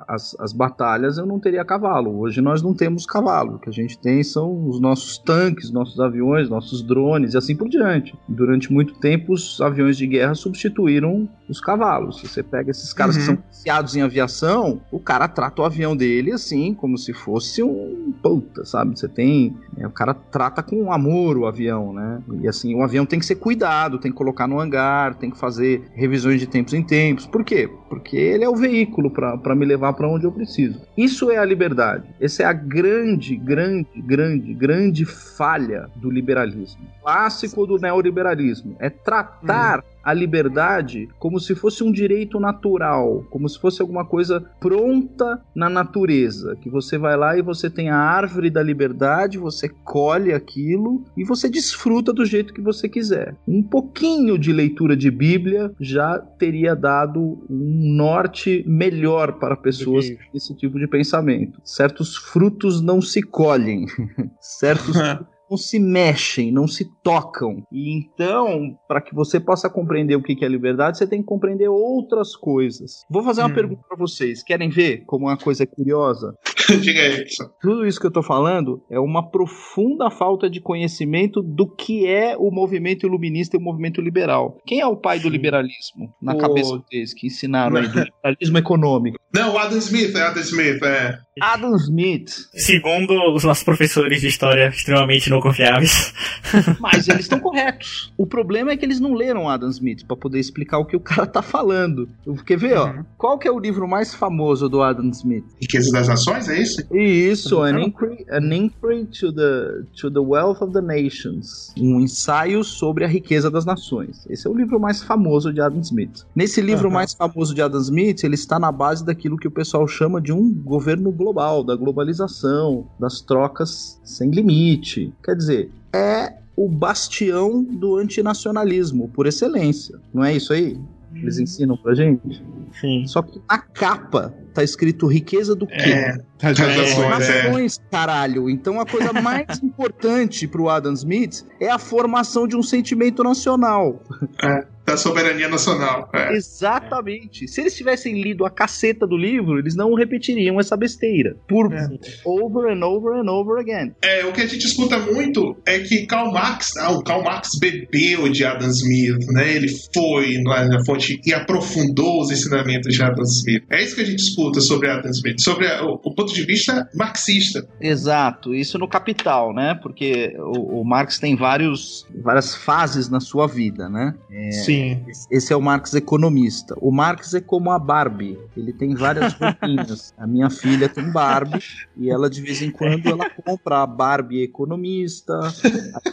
às batalhas, eu não teria cavalo. Hoje nós não temos cavalo. O que a gente tem são os nossos tanques, nossos aviões, nossos drones e assim por diante. Durante muito tempo, os aviões de guerra substituíram os cavalos. Você pega esses caras uhum. que são viciados em aviação, o cara trata o avião dele assim, como se fosse um puta, sabe? Você tem. É, o cara trata com amor o avião, né? E assim, o avião tem que ser cuidado, tem que colocar no hangar, tem que fazer revisões de tempos em tempos. Por quê? Porque ele é o veículo para me levar para onde eu preciso. Isso é a liberdade. Essa é a grande, grande, grande, grande falha do liberalismo. Clássico do neoliberalismo. É tratar. Hum a liberdade como se fosse um direito natural, como se fosse alguma coisa pronta na natureza, que você vai lá e você tem a árvore da liberdade, você colhe aquilo e você desfruta do jeito que você quiser. Um pouquinho de leitura de Bíblia já teria dado um norte melhor para pessoas com esse tipo de pensamento. Certos frutos não se colhem, certos não se mexem, não se tocam. E então, para que você possa compreender o que é liberdade, você tem que compreender outras coisas. Vou fazer uma hum. pergunta para vocês. Querem ver como uma coisa é curiosa? Diga aí. Tudo isso que eu tô falando é uma profunda falta de conhecimento do que é o movimento iluminista e o movimento liberal. Quem é o pai do liberalismo na o... cabeça deles que ensinaram aí do liberalismo econômico? Não, Adam Smith, é Adam Smith, é. Adam Smith. Segundo os nossos professores de história extremamente não confiáveis. Mas eles estão corretos. O problema é que eles não leram Adam Smith para poder explicar o que o cara tá falando. Quer ver, uhum. ó? Qual que é o livro mais famoso do Adam Smith? Riqueza das Nações, é isso? Isso, An Inquiry, An Inquiry to, the, to the Wealth of the Nations. Um ensaio sobre a riqueza das nações. Esse é o livro mais famoso de Adam Smith. Nesse livro uhum. mais famoso de Adam Smith, ele está na base daquilo que o pessoal chama de um governo global, da globalização, das trocas sem limite. Quer dizer, é o bastião do antinacionalismo por excelência. Não é isso aí? Eles ensinam pra gente? Sim. Só que na capa tá escrito riqueza do quê? É, Nações, é. caralho. Então a coisa mais importante pro Adam Smith é a formação de um sentimento nacional. É da soberania nacional. É. Exatamente. Se eles tivessem lido a caceta do livro, eles não repetiriam essa besteira. Por é. over and over and over again. É, o que a gente escuta muito é que Karl Marx, ah, o Karl Marx bebeu de Adam Smith, né? Ele foi lá na fonte e aprofundou os ensinamentos de Adam Smith. É isso que a gente escuta sobre Adam Smith, sobre a, o, o, ponto de vista marxista. Exato, isso no Capital, né? Porque o, o Marx tem vários, várias fases na sua vida, né? É, Sim. Sim. Esse é o Marx economista. O Marx é como a Barbie. Ele tem várias roupinhas. a minha filha tem Barbie e ela de vez em quando ela compra a Barbie economista,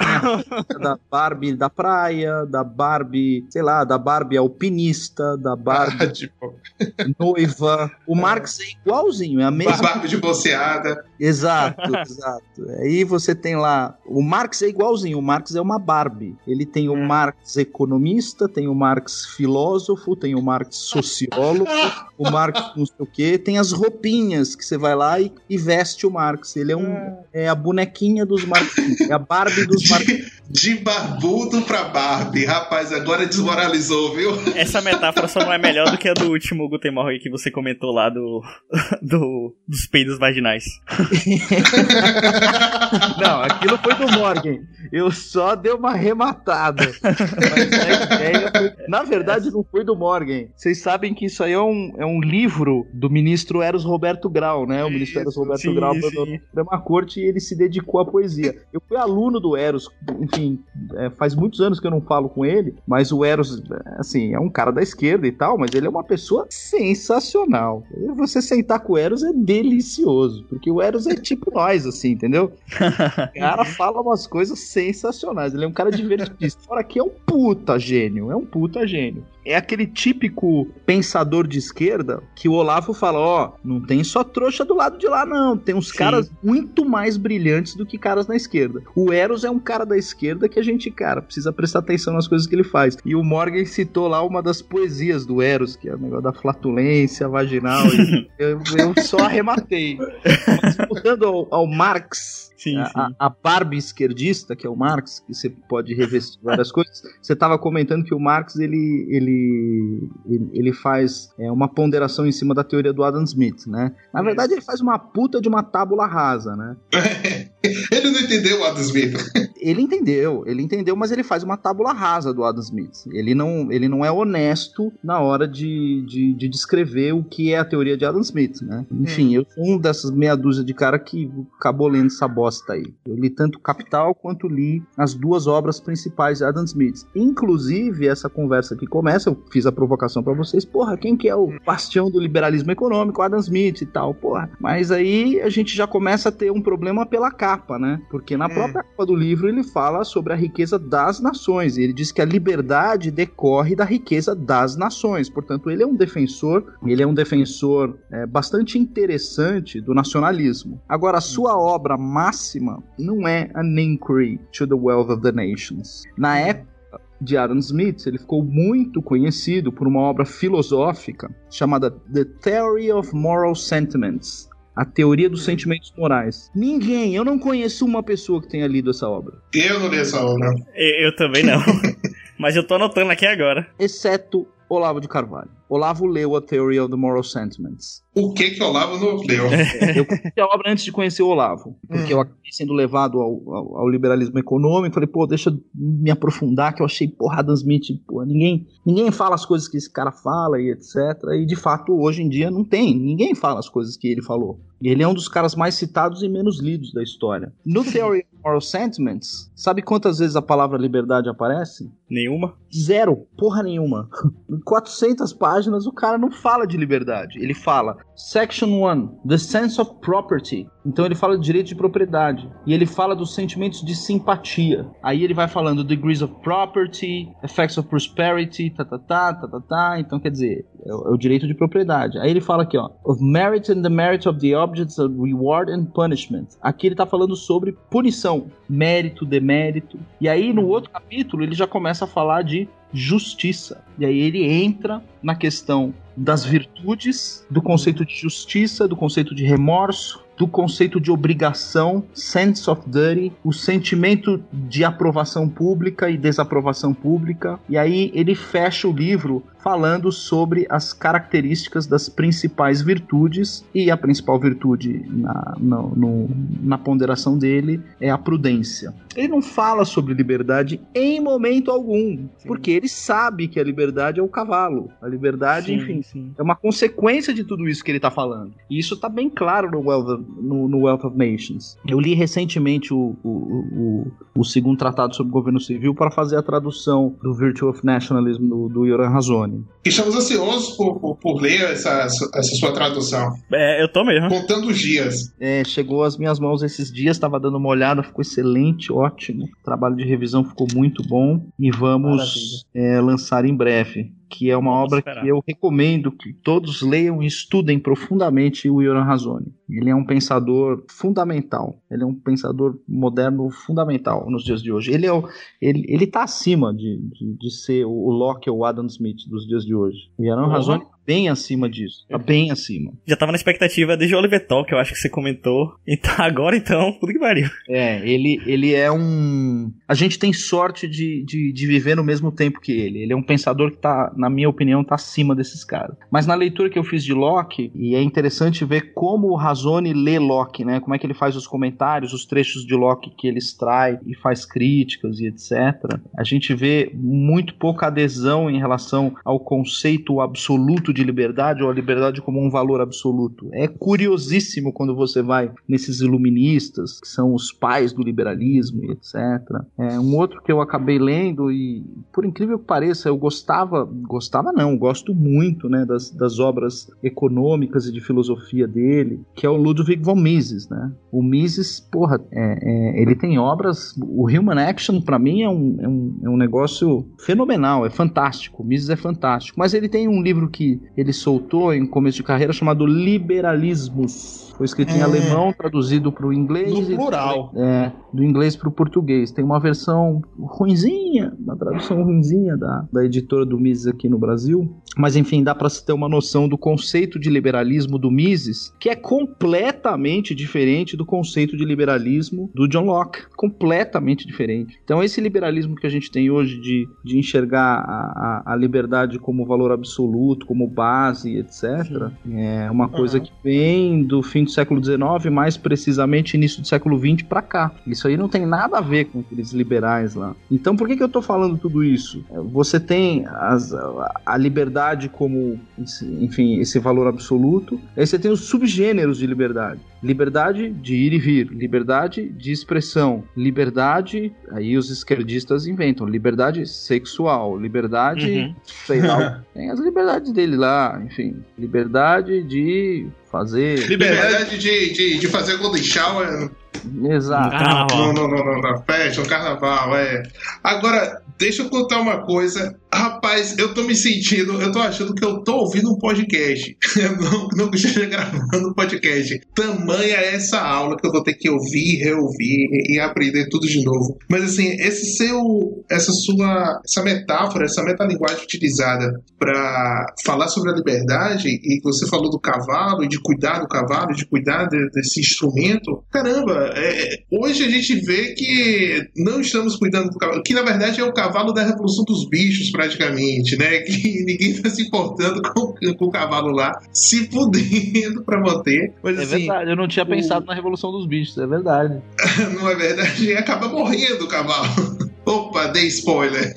a da Barbie da praia, da Barbie, sei lá, da Barbie alpinista, da Barbie ah, tipo... noiva. O Marx é igualzinho, é a mesma. Barbie de bolseada. Exato, exato. Aí você tem lá. O Marx é igualzinho. O Marx é uma Barbie. Ele tem o hum. Marx economista, tem o Marx filósofo, tem o Marx sociólogo, o Marx não sei o quê, tem as roupinhas que você vai lá e, e veste o Marx. Ele é um é, é a bonequinha dos Marx, é a Barbie dos Marx. De barbudo pra Barbie. Rapaz, agora desmoralizou, viu? Essa metáfora só não é melhor do que a do último Guten Morgen que você comentou lá do, do dos peidos vaginais. não, aquilo foi do Morgan. Eu só dei uma arrematada. Mas a ideia na verdade, não foi do Morgan. Vocês sabem que isso aí é um, é um livro do ministro Eros Roberto Grau, né? O ministro Eros Roberto sim, Grau foi na Suprema Corte e ele se dedicou à poesia. Eu fui aluno do Eros, enfim, é, faz muitos anos que eu não falo com ele, mas o Eros, assim, é um cara da esquerda e tal, mas ele é uma pessoa sensacional. Você sentar com o Eros é delicioso, porque o Eros é tipo nós, assim, entendeu? O cara fala umas coisas sensacionais. Ele é um cara divertidíssimo. Fora que é um puta gênio, é um puta gênio é aquele típico pensador de esquerda que o Olavo fala: ó, oh, não tem só trouxa do lado de lá, não. Tem uns Sim. caras muito mais brilhantes do que caras na esquerda. O Eros é um cara da esquerda que a gente, cara, precisa prestar atenção nas coisas que ele faz. E o Morgan citou lá uma das poesias do Eros, que é o negócio da flatulência vaginal. eu, eu, só arrematei. Mas voltando ao, ao Marx, Sim, a, sim. a, Barbie esquerdista, que é o Marx, que você pode revestir várias coisas. Você estava comentando que o Marx ele, ele, ele, ele faz é, uma ponderação em cima da teoria do Adam Smith, né? Na verdade, ele faz uma puta de uma tábula rasa, né? ele não entendeu o Adam Smith. ele entendeu, ele entendeu, mas ele faz uma tábula rasa do Adam Smith. Ele não, ele não é honesto na hora de, de, de descrever o que é a teoria de Adam Smith, né? Enfim, hum. eu sou um dessas meia dúzia de cara que acabou lendo essa bosta bosta aí. Eu li tanto Capital quanto li as duas obras principais de Adam Smith. Inclusive, essa conversa que começa, eu fiz a provocação para vocês, porra, quem que é o bastião do liberalismo econômico? Adam Smith e tal, porra. Mas aí a gente já começa a ter um problema pela capa, né? Porque na é. própria capa do livro ele fala sobre a riqueza das nações. E ele diz que a liberdade decorre da riqueza das nações. Portanto, ele é um defensor, ele é um defensor é, bastante interessante do nacionalismo. Agora, a sua obra máxima máxima não é an inquiry to the wealth of the nations. Na época de Adam Smith, ele ficou muito conhecido por uma obra filosófica chamada The Theory of Moral Sentiments, a teoria dos sentimentos morais. Ninguém, eu não conheço uma pessoa que tenha lido essa obra. Eu não li essa obra. Eu, eu também não. Mas eu tô anotando aqui agora. Exceto Olavo de Carvalho. Olavo leu a Theory of the Moral Sentiments. O que que Olavo não leu? eu conheci a obra antes de conhecer o Olavo, porque hum. eu acabei sendo levado ao, ao, ao, liberalismo econômico. Falei, pô, deixa eu me aprofundar, que eu achei, porra, Adam Smith, pô, ninguém, ninguém fala as coisas que esse cara fala e etc. E de fato, hoje em dia não tem, ninguém fala as coisas que ele falou. E ele é um dos caras mais citados e menos lidos da história. No Theory of Moral Sentiments, sabe quantas vezes a palavra liberdade aparece? Nenhuma. Zero. Porra nenhuma. Em 400 páginas o cara não fala de liberdade. Ele fala Section 1, The Sense of Property. Então ele fala de direito de propriedade. E ele fala dos sentimentos de simpatia. Aí ele vai falando Degrees of Property, Effects of Prosperity, tá, tá, tá, tá, tá, tá. Então quer dizer, é o, é o direito de propriedade. Aí ele fala aqui, ó, Of Merit and the Merit of the Objects of Reward and Punishment. Aqui ele tá falando sobre punição, mérito, demérito. E aí no outro capítulo ele já começa a falar de justiça. E aí ele entra na questão das virtudes, do conceito de justiça, do conceito de remorso, do conceito de obrigação, sense of duty, o sentimento de aprovação pública e desaprovação pública. E aí ele fecha o livro falando sobre as características das principais virtudes e a principal virtude na, no, no, na ponderação dele é a prudência. Ele não fala sobre liberdade em momento algum, sim. porque ele sabe que a liberdade é o cavalo. A liberdade, sim, enfim, sim. é uma consequência de tudo isso que ele está falando. E isso está bem claro no Wealth, of, no, no Wealth of Nations. Eu li recentemente o, o, o, o segundo tratado sobre governo civil para fazer a tradução do Virtue of Nationalism do, do Yoran Razoni. Estamos ansiosos por, por, por ler essa, essa sua tradução. É, eu tô mesmo. Contando os dias. É, chegou às minhas mãos esses dias, estava dando uma olhada, ficou excelente, ótimo. O trabalho de revisão ficou muito bom e vamos é, lançar em breve que é uma Vamos obra esperar. que eu recomendo que todos leiam e estudem profundamente o Yoran Razoni. Ele é um pensador fundamental, ele é um pensador moderno fundamental nos dias de hoje. Ele é o, ele, ele tá acima de, de, de ser o Locke ou o Adam Smith dos dias de hoje. O Yoran uhum. Razoni bem acima disso. Tá bem acima. Já tava na expectativa desde o Oliver Talk, eu acho que você comentou. Então, agora então, tudo que pariu. É, ele, ele é um. A gente tem sorte de, de, de, viver no mesmo tempo que ele. Ele é um pensador que tá, na minha opinião, tá acima desses caras. Mas na leitura que eu fiz de Locke, e é interessante ver como o Razone lê Locke, né? Como é que ele faz os comentários, os trechos de Locke que ele extrai e faz críticas e etc. A gente vê muito pouca adesão em relação ao conceito absoluto de liberdade ou a liberdade como um valor absoluto. É curiosíssimo quando você vai nesses iluministas, que são os pais do liberalismo e etc. É, um outro que eu acabei lendo e, por incrível que pareça, eu gostava, gostava não, gosto muito né, das, das obras econômicas e de filosofia dele, que é o Ludwig von Mises. Né? O Mises, porra, é, é, ele tem obras. O Human Action, para mim, é um, é, um, é um negócio fenomenal, é fantástico. O Mises é fantástico. Mas ele tem um livro que ele soltou em começo de carreira chamado Liberalismos foi escrito é. em alemão, traduzido para o inglês. No plural. É, do inglês para o português. Tem uma versão ruinzinha, uma tradução ruinzinha da, da editora do Mises aqui no Brasil. Mas enfim, dá para se ter uma noção do conceito de liberalismo do Mises, que é completamente diferente do conceito de liberalismo do John Locke. Completamente diferente. Então, esse liberalismo que a gente tem hoje de, de enxergar a, a, a liberdade como valor absoluto, como base, etc., é uma coisa uhum. que vem do fim do século XIX, mais precisamente início do século XX para cá. Isso aí não tem nada a ver com aqueles liberais lá. Então, por que, que eu tô falando tudo isso? Você tem as, a liberdade como, enfim, esse valor absoluto, aí você tem os subgêneros de liberdade. Liberdade de ir e vir, liberdade de expressão, liberdade, aí os esquerdistas inventam, liberdade sexual, liberdade, uhum. sei lá, tem as liberdades dele lá, enfim, liberdade de fazer. Liberdade de, de, de fazer golden shower. Exato. Não, não, não, não, não, festa, um carnaval, é. Agora, deixa eu contar uma coisa. Rapaz, eu tô me sentindo, eu tô achando que eu tô ouvindo um podcast. Eu não, não esteja gravando um podcast. Tamanha essa aula que eu vou ter que ouvir, reouvir e aprender tudo de novo. Mas assim, esse seu, essa sua, essa metáfora, essa metalinguagem utilizada para falar sobre a liberdade e você falou do cavalo e de cuidar do cavalo, de cuidar de, desse instrumento. Caramba, é, hoje a gente vê que não estamos cuidando do cavalo, que na verdade é o cavalo da revolução dos bichos, praticamente, né? Que ninguém está se importando com, com, o cavalo lá, se podendo para manter. Mas, é assim, verdade, eu não tinha o... pensado na revolução dos bichos, é verdade. não é verdade? E acaba morrendo o cavalo. Opa, dei spoiler.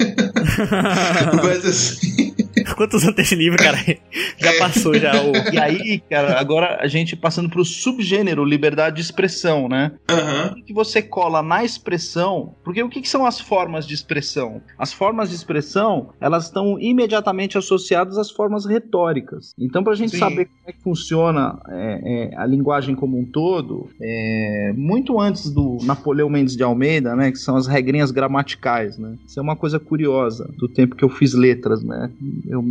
Mas assim. Quantos anos tem esse livro, cara? Já é. passou já o. E aí, cara, agora a gente passando pro subgênero liberdade de expressão, né? Uhum. O que você cola na expressão? Porque o que, que são as formas de expressão? As formas de expressão, elas estão imediatamente associadas às formas retóricas. Então, pra gente Sim. saber como é que funciona é, é, a linguagem como um todo, é, muito antes do Napoleão Mendes de Almeida, né? Que são as regrinhas gramaticais, né? Isso é uma coisa curiosa do tempo que eu fiz letras, né? Eu,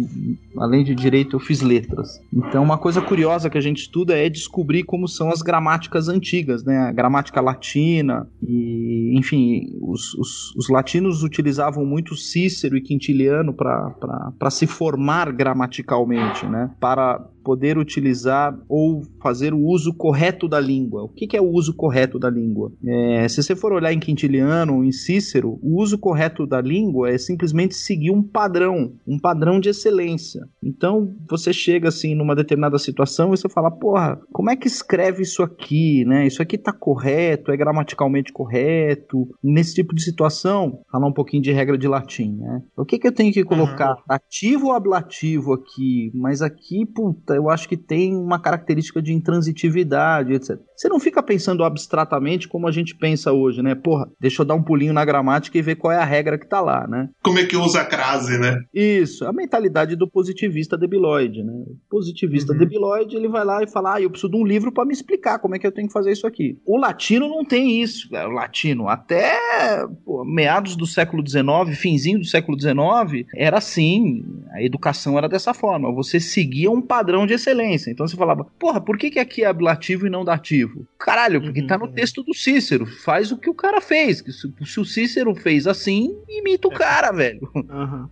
além de direito, eu fiz letras. Então, uma coisa curiosa que a gente estuda é descobrir como são as gramáticas antigas, né? A gramática latina e, enfim, os, os, os latinos utilizavam muito Cícero e Quintiliano para se formar gramaticalmente, né? Para poder utilizar ou fazer o uso correto da língua. O que, que é o uso correto da língua? É, se você for olhar em Quintiliano ou em Cícero, o uso correto da língua é simplesmente seguir um padrão, um padrão de excelência. Então você chega assim numa determinada situação e você fala, porra, como é que escreve isso aqui, né? Isso aqui tá correto, é gramaticalmente correto. Nesse tipo de situação, falar um pouquinho de regra de latim, né? O que que eu tenho que colocar? Uhum. Ativo ou ablativo aqui? Mas aqui, puta, eu acho que tem uma característica de intransitividade, etc. Você não fica pensando abstratamente como a gente pensa hoje, né? Porra, deixa eu dar um pulinho na gramática e ver qual é a regra que tá lá, né? Como é que usa a crase, né? Isso, a mentalidade do positivista debilóide, né? O positivista uhum. debilóide, ele vai lá e fala: "Ah, eu preciso de um livro para me explicar como é que eu tenho que fazer isso aqui". O latino não tem isso, o latino até pô, meados do século XIX, finzinho do século XIX, era assim, a educação era dessa forma, você seguia um padrão de excelência. Então você falava, porra, por que, que aqui é ablativo e não dativo? Caralho, porque uhum. tá no texto do Cícero. Faz o que o cara fez. Se, se o Cícero fez assim, imita o é. cara, velho. Uhum.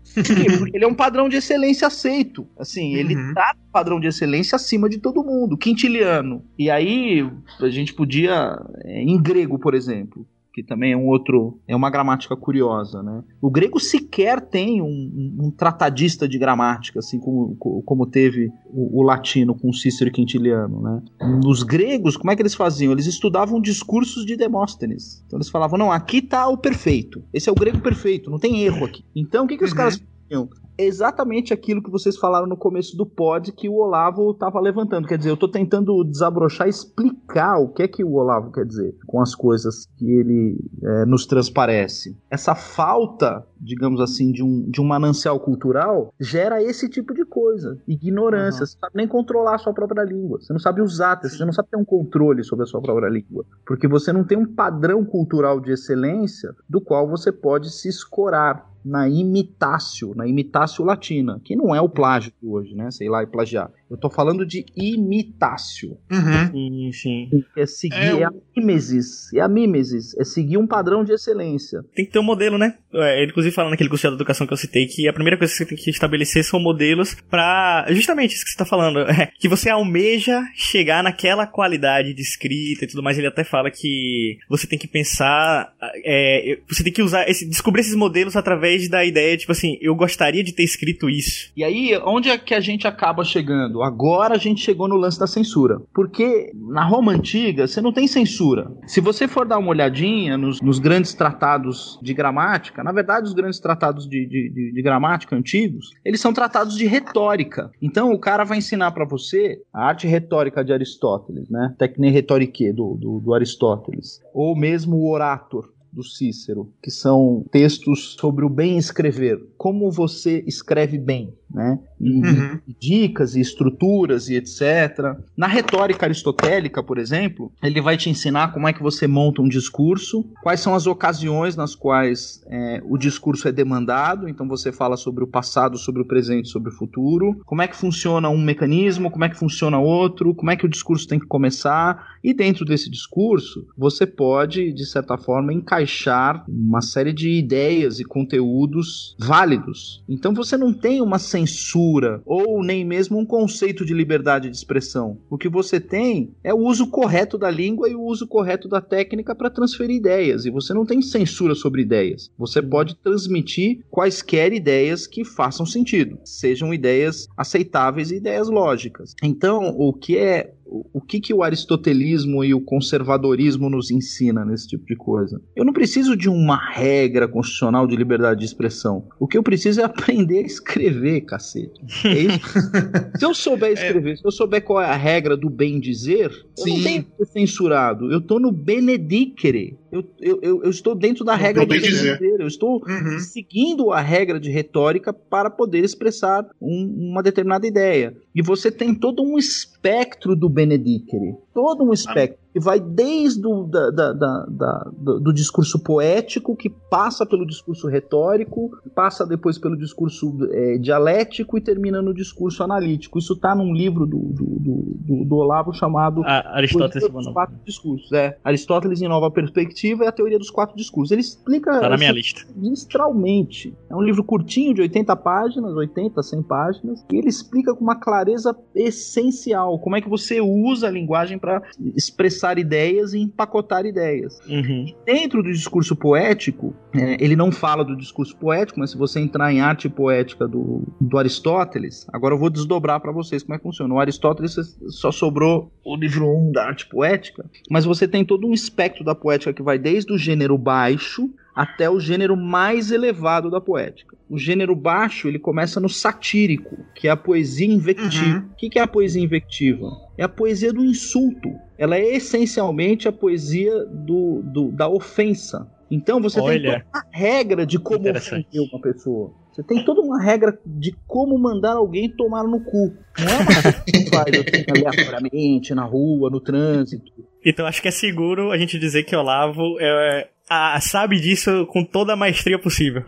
Porque ele é um padrão de excelência aceito. Assim, ele uhum. tá padrão de excelência acima de todo mundo. Quintiliano. E aí, a gente podia, é, em grego, por exemplo, que também é um outro, é uma gramática curiosa, né? O grego sequer tem um, um tratadista de gramática, assim como, como teve o, o, latino com Cícero e Quintiliano, né? Os gregos, como é que eles faziam? Eles estudavam discursos de Demóstenes. Então eles falavam, não, aqui está o perfeito. Esse é o grego perfeito, não tem erro aqui. Então o que, que os uhum. caras faziam? Exatamente aquilo que vocês falaram no começo do pod que o Olavo estava levantando. Quer dizer, eu estou tentando desabrochar e explicar o que é que o Olavo quer dizer com as coisas que ele é, nos transparece. Essa falta, digamos assim, de um, de um manancial cultural gera esse tipo de coisa. Ignorância. Uhum. Você não sabe nem controlar a sua própria língua. Você não sabe usar, você não sabe ter um controle sobre a sua própria língua. Porque você não tem um padrão cultural de excelência do qual você pode se escorar na imitácio, na imitácio latina, que não é o plágio de hoje, né? Sei lá, e plagiar. Eu tô falando de imitácio. Uhum. Sim, sim. É seguir, é, é a mimesis, é a mimesis, é seguir um padrão de excelência. Tem que ter um modelo, né? É, ele inclusive fala naquele curso de educação que eu citei, que a primeira coisa que você tem que estabelecer são modelos para justamente isso que você tá falando, é, que você almeja chegar naquela qualidade de escrita e tudo mais. Ele até fala que você tem que pensar, é, você tem que usar, esse, descobrir esses modelos através da ideia, tipo assim, eu gostaria de ter escrito isso. E aí, onde é que a gente acaba chegando? Agora a gente chegou no lance da censura. Porque na Roma antiga você não tem censura. Se você for dar uma olhadinha nos, nos grandes tratados de gramática, na verdade, os grandes tratados de, de, de, de gramática antigos, eles são tratados de retórica. Então o cara vai ensinar para você a arte retórica de Aristóteles, né? Tecne retorique do, do, do Aristóteles. Ou mesmo o orator do Cícero, que são textos sobre o bem escrever, como você escreve bem, né? E, uhum. e, dicas e estruturas e etc. Na retórica aristotélica, por exemplo, ele vai te ensinar como é que você monta um discurso, quais são as ocasiões nas quais é, o discurso é demandado. Então você fala sobre o passado, sobre o presente, sobre o futuro. Como é que funciona um mecanismo, como é que funciona outro, como é que o discurso tem que começar. E dentro desse discurso, você pode, de certa forma, encaixar uma série de ideias e conteúdos válidos. Então você não tem uma censura ou nem mesmo um conceito de liberdade de expressão. O que você tem é o uso correto da língua e o uso correto da técnica para transferir ideias. E você não tem censura sobre ideias. Você pode transmitir quaisquer ideias que façam sentido, sejam ideias aceitáveis e ideias lógicas. Então, o que é o que, que o aristotelismo e o conservadorismo nos ensina nesse tipo de coisa? Eu não preciso de uma regra constitucional de liberdade de expressão. O que eu preciso é aprender a escrever, cacete. É isso? se eu souber é. escrever, é. se eu souber qual é a regra do bem dizer, Sim. eu não tenho que ser censurado. Eu tô no benedicere. Eu, eu, eu, eu estou dentro da regra do bem dizer. Eu estou uhum. seguindo a regra de retórica para poder expressar um, uma determinada ideia. E você tem todo um espectro do benedicere. Todo um espectro que vai desde o da, da, da, do, do, discurso poético, que passa pelo discurso retórico, passa depois pelo discurso é, dialético e termina no discurso analítico. Isso está num livro do, do, do, Olavo chamado a Aristóteles dos Quatro Discursos. É, Aristóteles em Nova Perspectiva e a Teoria dos Quatro Discursos. Ele explica tá na minha lista. magistralmente. É um livro curtinho, de 80 páginas, 80, 100 páginas, e ele explica com uma clareza essencial como é que você usa a linguagem para expressar ideias e empacotar ideias. Uhum. Dentro do discurso poético, é, ele não fala do discurso poético, mas se você entrar em arte poética do, do Aristóteles, agora eu vou desdobrar para vocês como é que funciona. O Aristóteles só sobrou o livro 1 da arte poética, mas você tem todo um espectro da poética que vai desde o gênero baixo até o gênero mais elevado da poética. O gênero baixo ele começa no satírico, que é a poesia invectiva. Uhum. O que é a poesia invectiva? É a poesia do insulto. Ela é essencialmente a poesia do, do da ofensa. Então você Olha, tem toda uma regra de como ofender uma pessoa. Você tem toda uma regra de como mandar alguém tomar no cu. Não é uma coisa que faz assim, aleatoriamente, na rua, no trânsito. Então acho que é seguro a gente dizer que Olavo é, a, sabe disso com toda a maestria possível.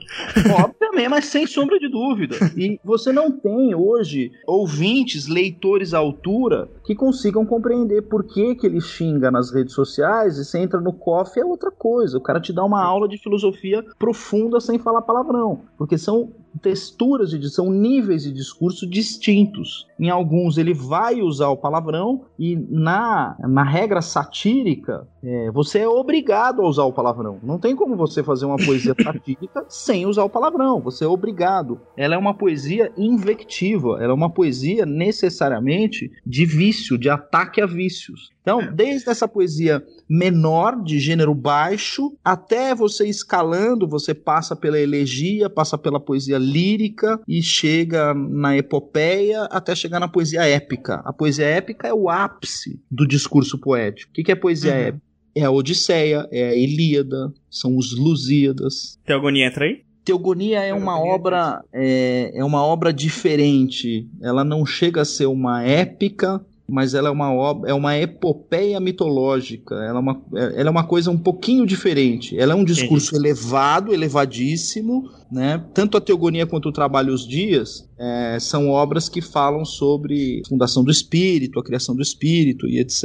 Obviamente, mas sem sombra de dúvida. E você não tem hoje ouvintes, leitores à altura que consigam compreender por que, que ele xinga nas redes sociais e você entra no coffee é outra coisa. O cara te dá uma aula de filosofia profunda sem falar palavrão. Porque são texturas de são níveis de discurso distintos. Em alguns ele vai usar o palavrão e na, na regra satírica é, você é obrigado a usar o palavrão. Não tem como você fazer uma poesia satírica sem usar o palavrão. Você é obrigado. Ela é uma poesia invectiva. Ela é uma poesia necessariamente de vício, de ataque a vícios. Então, é. desde essa poesia menor, de gênero baixo, até você escalando, você passa pela elegia, passa pela poesia lírica e chega na epopeia até chegar na poesia épica. A poesia épica é o ápice do discurso poético. O que, que é poesia uhum. épica? É a Odisseia, é a Ilíada, são os Lusíadas. Teogonia entra aí? Teogonia é uma obra é, é uma obra diferente. Ela não chega a ser uma épica, mas ela é uma obra, é uma epopeia mitológica. Ela é uma, ela é uma coisa um pouquinho diferente. Ela é um discurso elevado, elevadíssimo, né? Tanto a Teogonia quanto o Trabalho os Dias é, são obras que falam sobre a fundação do espírito, a criação do espírito e etc.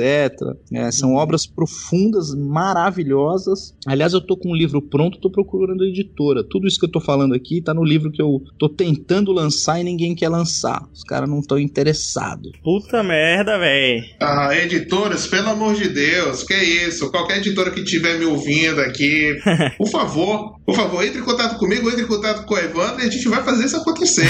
É, são uhum. obras profundas, maravilhosas. Aliás, eu estou com um livro pronto, estou procurando a editora. Tudo isso que eu estou falando aqui está no livro que eu estou tentando lançar e ninguém quer lançar. Os caras não estão interessados. Puta merda, velho. Ah, editoras, pelo amor de Deus, que isso? Qualquer editora que estiver me ouvindo aqui, por favor, por favor, entre em contato comigo, entre em contato com o Evandro e a gente vai fazer isso acontecer.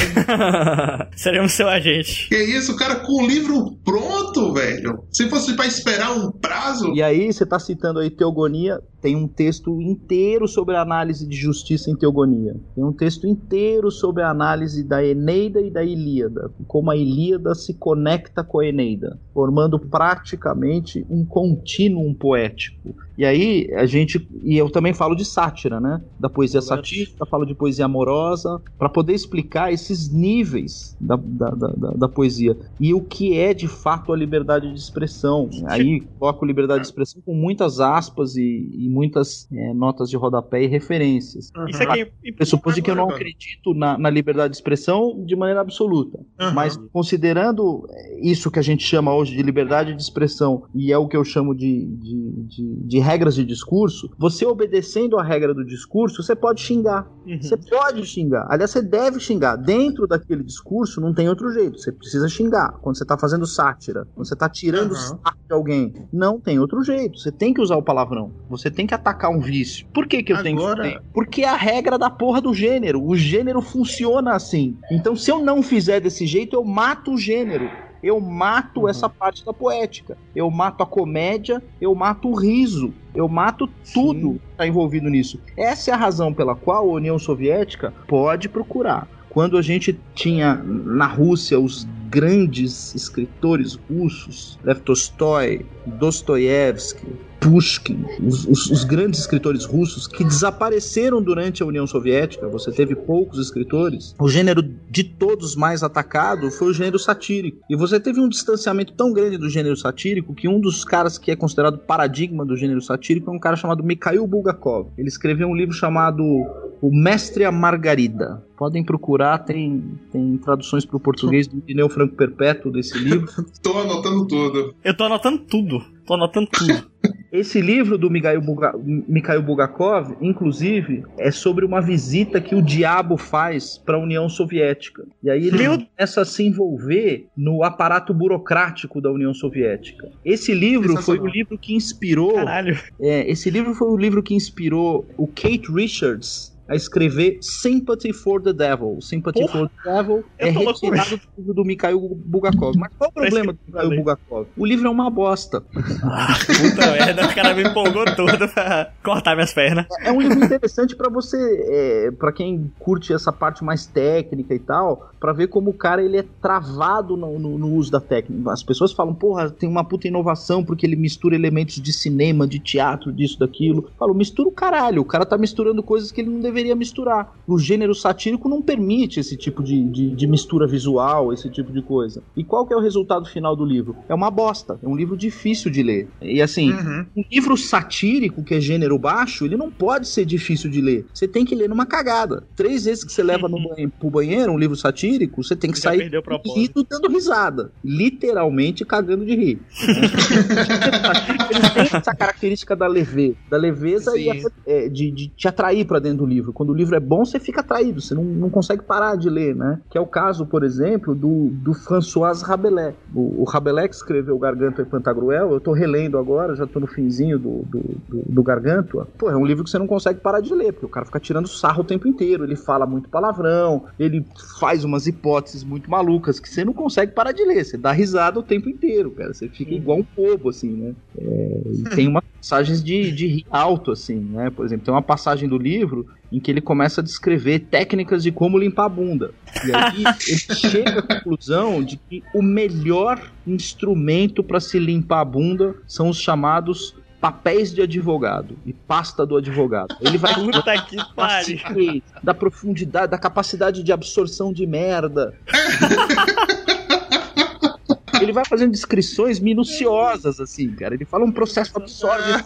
Seremos seu agente. Que isso, cara, com o livro pronto, velho. Se fosse para esperar um prazo. E aí, você tá citando aí Teogonia, tem um texto inteiro sobre a análise de justiça em Teogonia. Tem um texto inteiro sobre a análise da Eneida e da Ilíada, como a Ilíada se conecta com a Eneida, formando praticamente um contínuo poético. E aí a gente e eu também falo de sátira, né? Da poesia satírica, falo de poesia amorosa, para poder explicar esses níveis da, da, da, da, poesia e o que é de fato a liberdade de expressão. Aí coloco liberdade de expressão com muitas aspas e, e muitas é, notas de rodapé e referências. Uhum. Isso aqui pressupõe que eu não acredito na, na, liberdade de expressão de maneira absoluta, uhum. mas considerando isso que a gente chama hoje de liberdade de expressão e é o que eu chamo de, de, de, de regras de discurso, você obedecendo a regra do discurso, você pode xingar. Uhum. Você pode xingar. Aliás, você deve xingar. Dentro daquele discurso não tem outro jeito. Você precisa xingar. Quando você está fazendo sátira, quando você está tirando uhum. de alguém, não tem outro jeito. Você tem que usar o palavrão. Você tem que atacar um vício. Por que, que eu Agora... tenho que Porque é a regra da porra do gênero. O gênero funciona assim. Então, se eu não fizer desse jeito, eu mato o gênero eu mato uhum. essa parte da poética. Eu mato a comédia, eu mato o riso, eu mato tudo Sim. que está envolvido nisso. Essa é a razão pela qual a União Soviética pode procurar. Quando a gente tinha na Rússia os grandes escritores russos, Lev Tolstói, Dostoiévski, Pushkin, os, os, os, grandes escritores russos que desapareceram durante a União Soviética, você teve poucos escritores, o gênero de todos mais atacado foi o gênero satírico. E você teve um distanciamento tão grande do gênero satírico que um dos caras que é considerado paradigma do gênero satírico é um cara chamado Mikhail Bulgakov. Ele escreveu um livro chamado O Mestre a Margarida. Podem procurar, tem, tem traduções para o português do Irineu Franco Perpétuo desse livro. tô anotando tudo. Eu tô anotando tudo. Tô anotando tudo. Esse livro do Mikhail, Buga, Mikhail Bulgakov, inclusive, é sobre uma visita que o diabo faz para a União Soviética. E aí ele Meu... começa a se envolver no aparato burocrático da União Soviética. Esse livro foi o livro que inspirou. Caralho. É, esse livro foi o livro que inspirou o Kate Richards a escrever Sympathy for the Devil. Sympathy Porra, for the Devil é retirado do livro do Mikhail Bulgakov. Mas qual o problema do Mikhail Bulgakov? O livro é uma bosta. Ah, puta merda, o cara me empolgou todo pra cortar minhas pernas. É, é um livro interessante para você, é, para quem curte essa parte mais técnica e tal, para ver como o cara ele é travado no, no, no, uso da técnica. As pessoas falam, porra, tem uma puta inovação porque ele mistura elementos de cinema, de teatro, disso, daquilo. Falo, mistura o caralho. O cara tá misturando coisas que ele não deveria deveria misturar. O gênero satírico não permite esse tipo de, de, de, mistura visual, esse tipo de coisa. E qual que é o resultado final do livro? É uma bosta. É um livro difícil de ler. E assim, uhum. um livro satírico, que é gênero baixo, ele não pode ser difícil de ler. Você tem que ler numa cagada. Três vezes que você leva no banheiro, pro banheiro um livro satírico, você tem que sair rindo dando risada. Literalmente cagando de rir. Ele tem essa característica da leveza. Da leveza Sim. e é, de, de te atrair para dentro do livro livro. Quando o livro é bom, você fica atraído, você não, não consegue parar de ler, né? Que é o caso, por exemplo, do, do François Rabelais. O, o Rabelais que escreveu Gargantua e Pantagruel, eu tô relendo agora, já tô no finzinho do, do, do, do Gargantua. Pô, é um livro que você não consegue parar de ler, porque o cara fica tirando sarro o tempo inteiro, ele fala muito palavrão, ele faz umas hipóteses muito malucas que você não consegue parar de ler, você dá risada o tempo inteiro, cara, você fica igual um bobo, assim, né? É, e tem uma passagens de, de rir alto, assim, né? Por exemplo, tem uma passagem do livro em que ele começa a descrever técnicas de como limpar a bunda. E aí ele chega à conclusão de que o melhor instrumento para se limpar a bunda são os chamados papéis de advogado e pasta do advogado. Ele vai Puta que pariu. da profundidade, da capacidade de absorção de merda. ele vai fazendo descrições minuciosas, assim, cara. Ele fala um processo absorve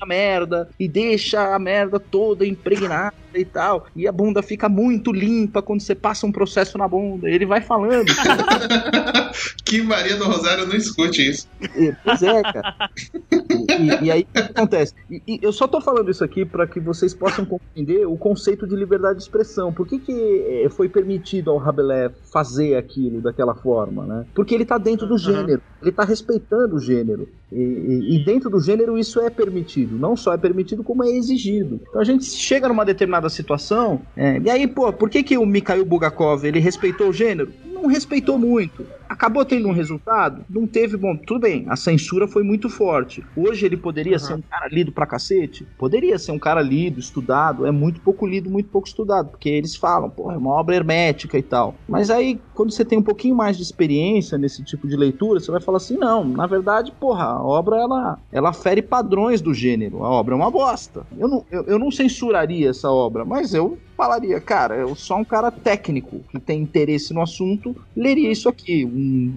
a merda e deixa a merda toda impregnada e tal. E a bunda fica muito limpa quando você passa um processo na bunda. Ele vai falando. que Maria do Rosário não escute isso. E, pois é, cara. E, e aí o que acontece? E, e, eu só tô falando isso aqui para que vocês possam compreender o conceito de liberdade de expressão. Por que, que eh, foi permitido ao Rabelais fazer aquilo daquela forma, né? Porque ele tá dentro do gênero, ele tá respeitando o gênero. E, e, dentro do gênero isso é permitido. Não só é permitido, como é exigido. Então a gente chega numa determinada situação. É, e aí, pô, por que, que o Mikhail Bulgakov ele respeitou o gênero? Não respeitou muito. Acabou tendo um resultado? Não teve, bom, tudo bem, a censura foi muito forte. Hoje ele poderia uhum. ser um cara lido pra cacete? Poderia ser um cara lido, estudado, é muito pouco lido, muito pouco estudado, porque eles falam, pô, é uma obra hermética e tal. Mas aí, quando você tem um pouquinho mais de experiência nesse tipo de leitura, você vai falar assim, não, na verdade, porra, a obra, ela, ela fere padrões do gênero, a obra é uma bosta. Eu não, eu, eu não censuraria essa obra, mas eu falaria, cara, eu sou um cara técnico que tem interesse no assunto, leria isso aqui. Um,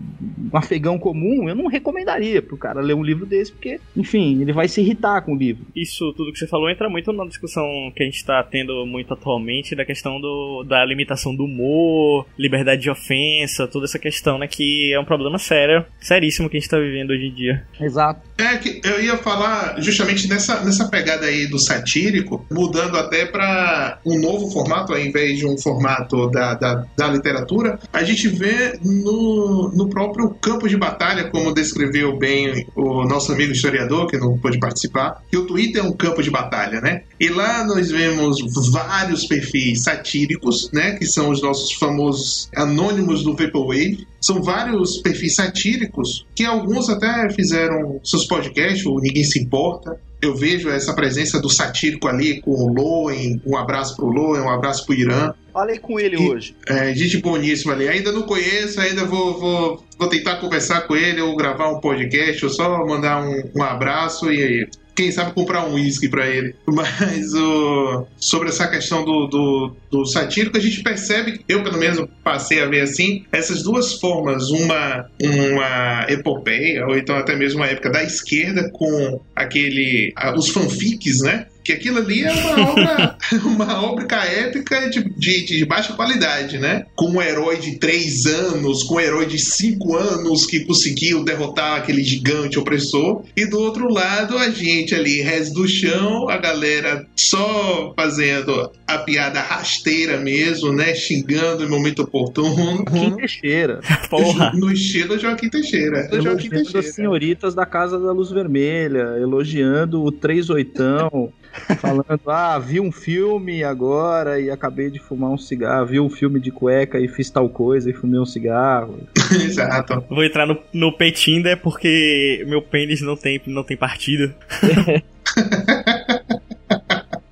um, afegão comum, eu não recomendaria pro cara ler um livro desse, porque, enfim, ele vai se irritar com o livro. Isso tudo que você falou entra muito na discussão que a gente tá tendo muito atualmente da questão do, da limitação do humor, liberdade de ofensa, toda essa questão, né, que é um problema sério, seríssimo que a gente tá vivendo hoje em dia. Exato. É que eu ia falar justamente nessa, nessa pegada aí do satírico, mudando até para um novo formato, ao invés de um formato da, da, da literatura, a gente vê no, no próprio campo de batalha, como descreveu bem o nosso amigo historiador, que não pôde participar, que o Twitter é um campo de batalha, né? E lá nós vemos vários perfis satíricos, né? Que são os nossos famosos anônimos do Vaporwave. São vários perfis satíricos que alguns até fizeram seus podcasts, ou Ninguém Se Importa, eu vejo essa presença do satírico ali com o Loen, um abraço pro Loen, um abraço pro Irã. Falei com ele e, hoje. É, gente boníssima ali. Ainda não conheço, ainda vou, vou, vou tentar conversar com ele ou gravar um podcast, ou só mandar um, um abraço e quem sabe comprar um uísque para ele. Mas o, sobre essa questão do, do, do, satírico, a gente percebe, eu pelo menos passei a ver assim, essas duas formas, uma, uma epopeia, ou então até mesmo uma época da esquerda com aquele, os fanfics, né? Que aquilo ali é uma obra, uma obra épica de, de, de, baixa qualidade, né? Com um herói de três anos, com um herói de cinco anos que conseguiu derrotar aquele gigante opressor, e do outro lado a gente ali, res do chão, a galera só fazendo a piada rasteira mesmo, né? Xingando em momento oportuno. Joaquim Teixeira. Porra. No estilo Joaquim Teixeira. Joaquim Teixeira. as senhoritas da Casa da Luz Vermelha, elogiando o três oitão. Falando, ah, vi um filme agora e acabei de fumar um cigarro, vi um filme de cueca e fiz tal coisa e fumei um cigarro. Exato. Vou entrar no, no Petinder porque meu pênis não tem, não tem partida.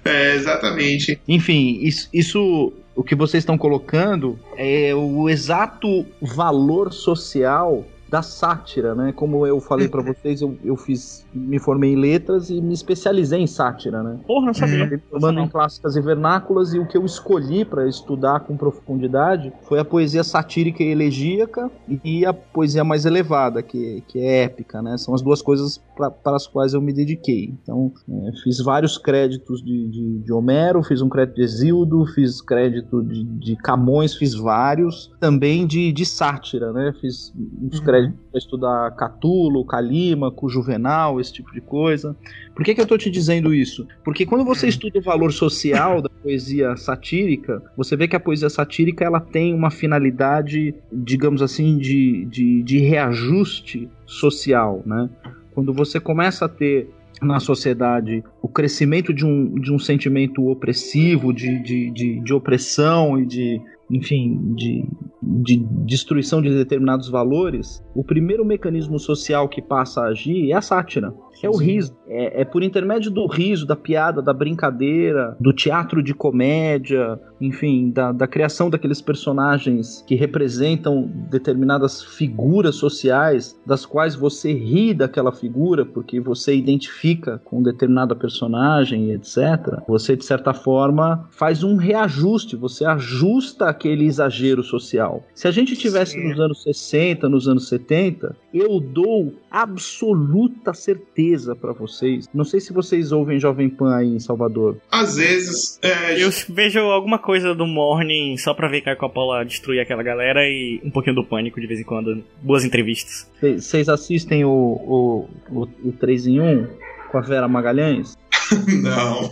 é, exatamente. Enfim, isso, isso o que vocês estão colocando é o exato valor social da sátira, né? Como eu falei para vocês, eu, eu fiz, me formei em letras e me especializei em sátira, né? Porra, não sabia. Formando em clássicas e vernáculas e o que eu escolhi para estudar com profundidade foi a poesia satírica e elegíaca e a poesia mais elevada, que, que é épica, né? São as duas coisas pra, para as quais eu me dediquei. Então, é, fiz vários créditos de, de, de, Homero, fiz um crédito de Exildo, fiz crédito de, de Camões, fiz vários. Também de, de sátira, né? Fiz uns uhum. créditos para estudar Catulo, Calímaco, Juvenal, esse tipo de coisa. Por que, que eu estou te dizendo isso? Porque quando você hum. estuda o valor social da poesia satírica, você vê que a poesia satírica ela tem uma finalidade, digamos assim, de, de, de reajuste social, né? Quando você começa a ter na sociedade o crescimento de um, de um sentimento opressivo, de, de, de, de opressão e de enfim, de, de destruição de determinados valores, o primeiro mecanismo social que passa a agir é a sátira. É o riso. É, é, por intermédio do riso, da piada, da brincadeira, do teatro de comédia, enfim, da, da criação daqueles personagens que representam determinadas figuras sociais, das quais você ri daquela figura porque você identifica com determinada personagem, etc. Você, de certa forma, faz um reajuste, você ajusta aquele exagero social. Se a gente tivesse Sim. nos anos 60, nos anos 70, eu dou absoluta certeza para vocês. Não sei se vocês ouvem Jovem Pan aí em Salvador. Às vezes. É... Eu vejo alguma coisa do Morning só pra ver que a Coppola destruir aquela galera e um pouquinho do pânico de vez em quando. Boas entrevistas. Vocês assistem o, o, o, o 3 em 1 com a Vera Magalhães? Não.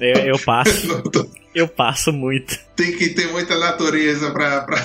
Eu, eu passo. Eu passo muito. Tem que ter muita natureza pra. pra...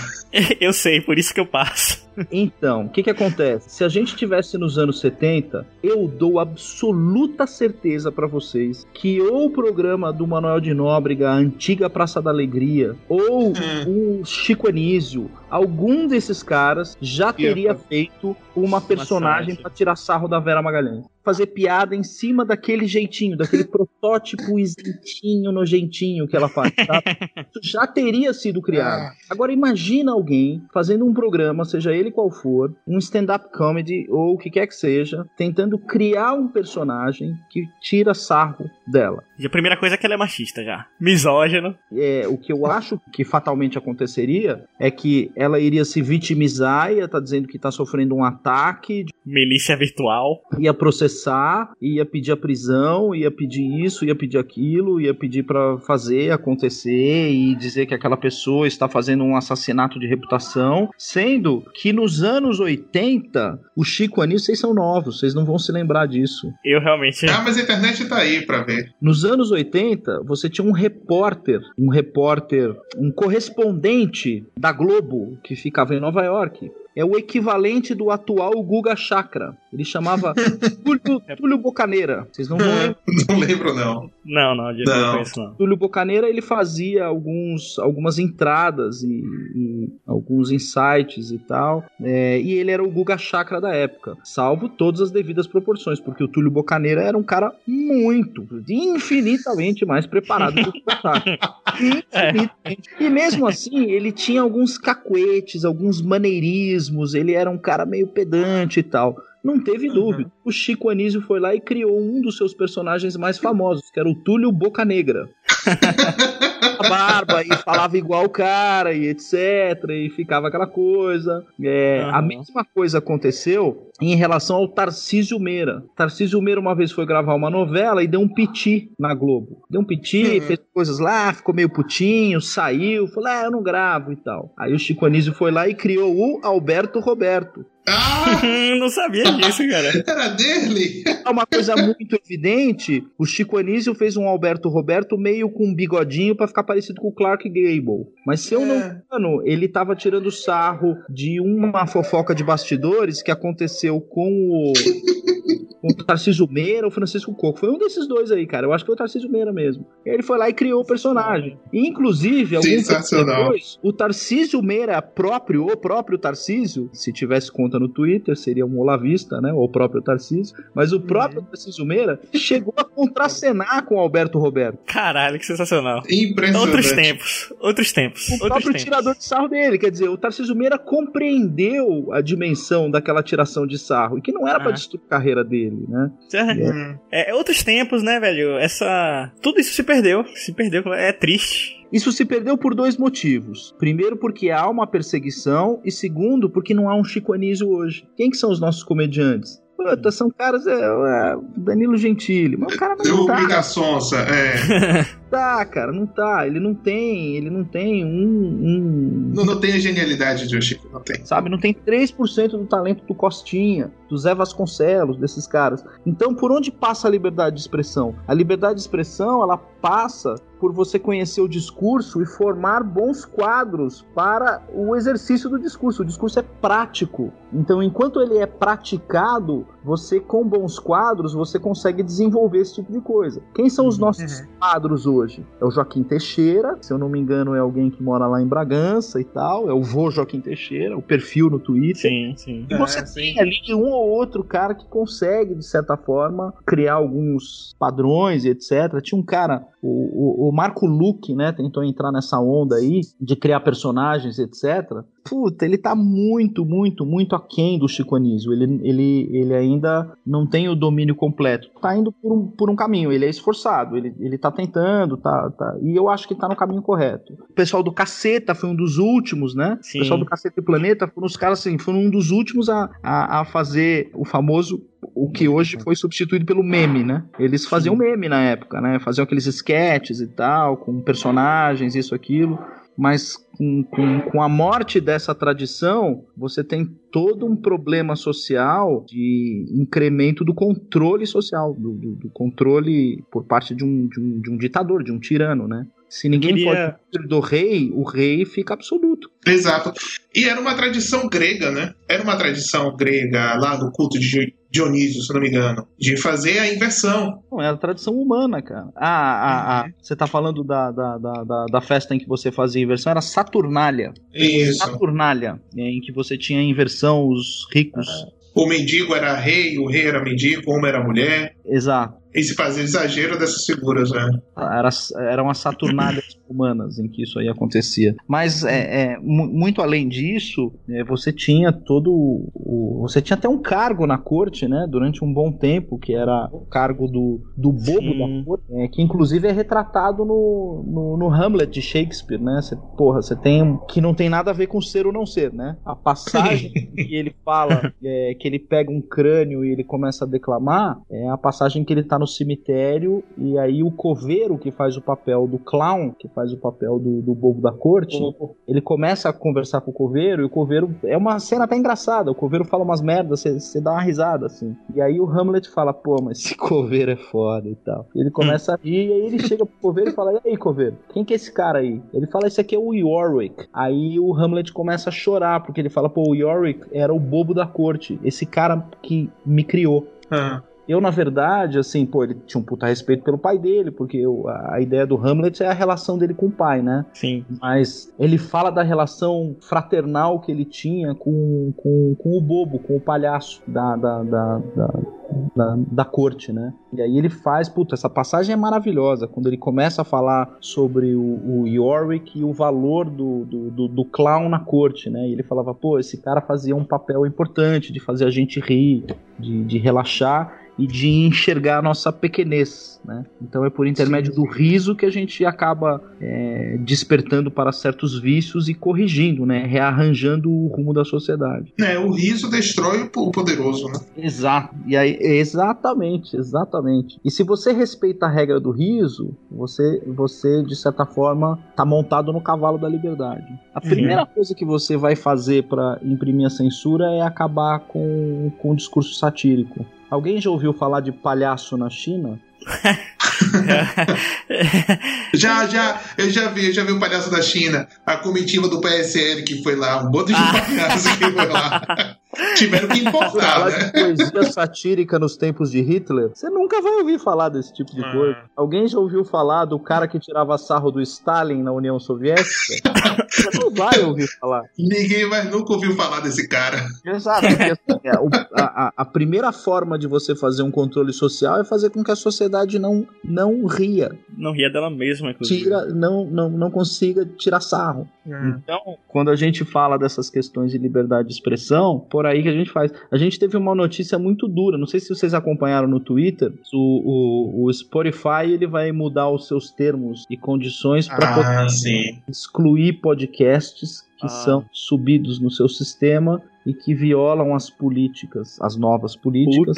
eu sei, por isso que eu passo. Então, o que que acontece? Se a gente tivesse nos anos 70, eu dou absoluta certeza para vocês que ou o programa do Manuel de Nóbrega, a antiga Praça da Alegria, ou hum. o Chico Anísio, algum desses caras já teria feito uma personagem para tirar sarro da Vera Magalhães. Fazer piada em cima daquele jeitinho, daquele protótipo isentinho, nojentinho que ela faz, Isso já teria sido criado. Ah. Agora imagina alguém fazendo um programa, seja ele qual for, um stand-up comedy ou o que quer que seja, tentando criar um personagem que tira sarro dela. E a primeira coisa é que ela é machista já. Misógino. É, o que eu acho que fatalmente aconteceria é que ela iria se vitimizar, ia estar tá dizendo que está sofrendo um ataque. Milícia virtual. Ia processar, ia pedir a prisão, ia pedir isso, ia pedir aquilo, ia pedir para fazer acontecer e dizer que aquela pessoa está fazendo um assassinato de reputação, sendo que nos anos 80, o Chico Anísio, vocês são novos, vocês não vão se lembrar disso. Eu realmente. Ah, mas a internet tá aí para ver. Nos anos 80, você tinha um repórter, um repórter, um correspondente da Globo que ficava em Nova York é o equivalente do atual Guga Chakra. Ele chamava Túlio, Túlio Bocaneira. Vocês não vão lembrar? Não lembro, não. Não, não, de não. Conheço, não. Túlio Bocaneira, ele fazia alguns, algumas entradas e, e alguns insights e tal. É, e ele era o Guga Chakra da época. Salvo todas as devidas proporções, porque o Túlio Bocaneira era um cara muito, infinitamente mais preparado que o Guga Chakra. Infinitamente. É. E mesmo assim, ele tinha alguns cacuetes, alguns maneirismos ele era um cara meio pedante e tal. Não teve uhum. dúvida. O Chico Anísio foi lá e criou um dos seus personagens mais famosos, que era o Túlio Boca Negra. a barba e falava igual o cara e etc. E ficava aquela coisa. É, uhum. A mesma coisa aconteceu em relação ao Tarcísio Meira. Tarcísio Meira uma vez foi gravar uma novela e deu um piti na Globo. Deu um piti, uhum. fez coisas lá, ficou meio putinho, saiu, falou, ah, eu não gravo e tal. Aí o Chico Anísio foi lá e criou o Alberto Roberto. Ah! não sabia disso, cara. Era dele. É uma coisa muito evidente. O Chico Anísio fez um Alberto Roberto meio com um bigodinho para ficar parecido com o Clark Gable. Mas se eu é. não me engano, ele tava tirando sarro de uma fofoca de bastidores que aconteceu com o o Tarcísio Meira ou Francisco Coco. Foi um desses dois aí, cara. Eu acho que foi o Tarcísio Meira mesmo. E ele foi lá e criou o personagem. E, inclusive, alguns anos depois, o Tarcísio Meira próprio, o próprio Tarcísio, se tivesse conta no Twitter, seria um olavista, né? Ou o próprio Tarcísio. Mas o próprio uhum. Tarcísio Meira chegou a contracenar com o Alberto Roberto. Caralho, que sensacional. Impressionante. Outros tempos. Outros tempos. O Outros próprio tempos. tirador de sarro dele. Quer dizer, o Tarcísio Meira compreendeu a dimensão daquela tiração de sarro. E que não era ah. para destruir a carreira dele dele, né? É, é, outros tempos, né, velho? Essa. Tudo isso se perdeu. Se perdeu. É triste. Isso se perdeu por dois motivos. Primeiro, porque há uma perseguição, e segundo, porque não há um Chico Anísio hoje. Quem que são os nossos comediantes? Puta, são caras. É, é, Danilo Gentili. Mas o cara não tá. da Sonsa, é. tá, cara, não tá. Ele não tem. Ele não tem um. um... Não, não tem a genialidade de Chico, não tem. Sabe, não tem 3% do talento do Costinha, do Zé Vasconcelos, desses caras. Então, por onde passa a liberdade de expressão? A liberdade de expressão, ela passa por você conhecer o discurso e formar bons quadros para o exercício do discurso. O discurso é prático. Então, enquanto ele é praticado, você com bons quadros, você consegue desenvolver esse tipo de coisa. Quem são os uhum. nossos uhum. quadros hoje? É o Joaquim Teixeira, se eu não me engano é alguém que mora lá em Bragança e tal, é o vô Joaquim Teixeira, o perfil no Twitter. Sim, sim. E você é, tem sim. ali um ou outro cara que consegue, de certa forma, criar alguns padrões e etc. Tinha um cara, o, o, o Marco Luque, né, tentou entrar nessa onda aí de criar personagens, etc. Puta, ele tá muito, muito, muito aquém do Chico Anísio. Ele, ele, ele ainda não tem o domínio completo. Tá indo por um, por um caminho, ele é esforçado, ele, ele tá tentando, tá, tá. E eu acho que tá no caminho correto. O pessoal do Caceta foi um dos últimos, né? Sim. O pessoal do Caceta e Planeta foram os caras assim, foram um dos últimos a, a, a fazer o famoso o que hoje foi substituído pelo meme, né? Eles faziam Sim. meme na época, né? Faziam aqueles sketches e tal, com personagens, isso, aquilo mas com, com, com, a morte dessa tradição, você tem todo um problema social de incremento do controle social, do, do, do controle por parte de um, de, um, de um ditador, de um tirano, né? Se ninguém queria... pode do rei, o rei fica absoluto. Exato. E era uma tradição grega, né? Era uma tradição grega lá do culto de Dionísio, se não me engano, de fazer a inversão. Não, era tradição humana, cara. Ah, ah, ah, você tá falando da, da, da, da, festa em que você fazia a inversão, era Saturnália. Isso. Saturnália, em que você tinha a inversão, os ricos. O mendigo era rei, o rei era mendigo, o homem era mulher. Exato e se fazer exagero dessas figuras, né? Era, eram as saturnálias humanas em que isso aí acontecia. Mas é, é muito além disso, é, você tinha todo o, você tinha até um cargo na corte, né? Durante um bom tempo, que era o cargo do, do bobo Sim. da corte, é, que inclusive é retratado no, no, no, Hamlet de Shakespeare, né? Você, porra, você tem que não tem nada a ver com ser ou não ser, né? A passagem que ele fala é, que ele pega um crânio e ele começa a declamar é a passagem que ele tá no cemitério e aí o coveiro que faz o papel do clown, que faz o papel do, do bobo da corte, uhum. ele começa a conversar com o coveiro e o coveiro é uma cena até engraçada. O coveiro fala umas merdas, você dá uma risada assim. E aí o Hamlet fala: pô, mas esse coveiro é foda e tal. E ele começa a rir e aí ele chega pro coveiro e fala: e aí, coveiro, quem que é esse cara aí? Ele fala: esse aqui é o Yorick. Aí o Hamlet começa a chorar porque ele fala: pô, o Yorick era o bobo da corte, esse cara que me criou. Uhum. Eu, na verdade, assim, pô, ele tinha um puta respeito pelo pai dele, porque eu, a, a, ideia do Hamlet é a relação dele com o pai, né? Sim. Mas ele fala da relação fraternal que ele tinha com, com, com o bobo, com o palhaço da, da, da, da da, da, corte, né? E aí ele faz, puta, essa passagem é maravilhosa, quando ele começa a falar sobre o, o Yorick e o valor do, do, do, do, clown na corte, né? E ele falava, pô, esse cara fazia um papel importante de fazer a gente rir, de, de relaxar, e de enxergar a nossa pequenez, né? Então é por intermédio do riso que a gente acaba é, despertando para certos vícios e corrigindo, né? Rearranjando o rumo da sociedade. É, o riso destrói o poderoso, né? Exato. E aí, exatamente, exatamente. E se você respeita a regra do riso, você, você de certa forma, tá montado no cavalo da liberdade. A uhum. primeira coisa que você vai fazer para imprimir a censura é acabar com, com o discurso satírico. Alguém já ouviu falar de palhaço na China? já, já, eu já vi, eu já vi o palhaço da China, a comitiva do PSL que foi lá, um monte de ah. palhaços que foi lá. Tiveram que importar, né? poesia satírica nos tempos de Hitler, você nunca vai ouvir falar desse tipo de ah. coisa. Alguém já ouviu falar do cara que tirava sarro do Stalin na União Soviética? você não vai ouvir falar. Ninguém vai nunca ouviu falar desse cara. Exato, porque assim, é, a, a, a primeira forma de você fazer um controle social é fazer com que a sociedade não, não ria. Não ria dela mesma, inclusive. Tira, não, não, não consiga tirar sarro. Hum. Então, quando a gente fala dessas questões de liberdade de expressão, por aí que a gente faz. A gente teve uma notícia muito dura, não sei se vocês acompanharam no Twitter, o, o, o Spotify ele vai mudar os seus termos e condições para ah, excluir podcasts que ah. são subidos no seu sistema e que violam as políticas, as novas políticas,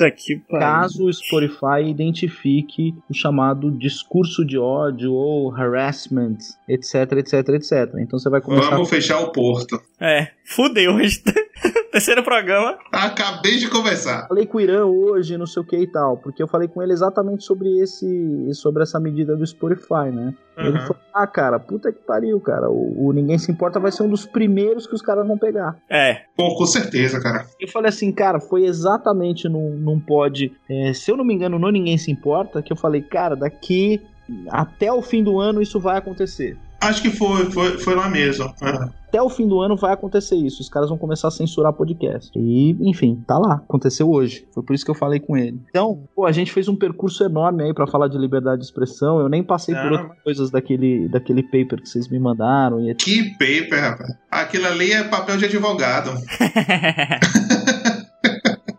caso o Spotify identifique o chamado discurso de ódio ou harassment, etc, etc, etc. Então você vai começar. Vamos fechar o porto. É, fudeu. Terceiro programa. Acabei de conversar. Falei com o Irã hoje, não sei o que e tal, porque eu falei com ele exatamente sobre esse, sobre essa medida do Spotify, né? Uhum. Ele falou: Ah, cara, puta que pariu, cara. O, o, Ninguém Se Importa vai ser um dos primeiros que os caras vão pegar. É. Pô, com certeza, cara. Eu falei assim, cara, foi exatamente num, num pod, é, se eu não me engano, no Ninguém Se Importa, que eu falei, cara, daqui até o fim do ano isso vai acontecer. Acho que foi, foi, foi lá mesmo. É. Até o fim do ano vai acontecer isso. Os caras vão começar a censurar podcast. E, enfim, tá lá. Aconteceu hoje. Foi por isso que eu falei com ele. Então, pô, a gente fez um percurso enorme aí para falar de liberdade de expressão. Eu nem passei por outras coisas daquele, daquele paper que vocês me mandaram. E... Que paper, rapaz? Aquilo ali é papel de advogado.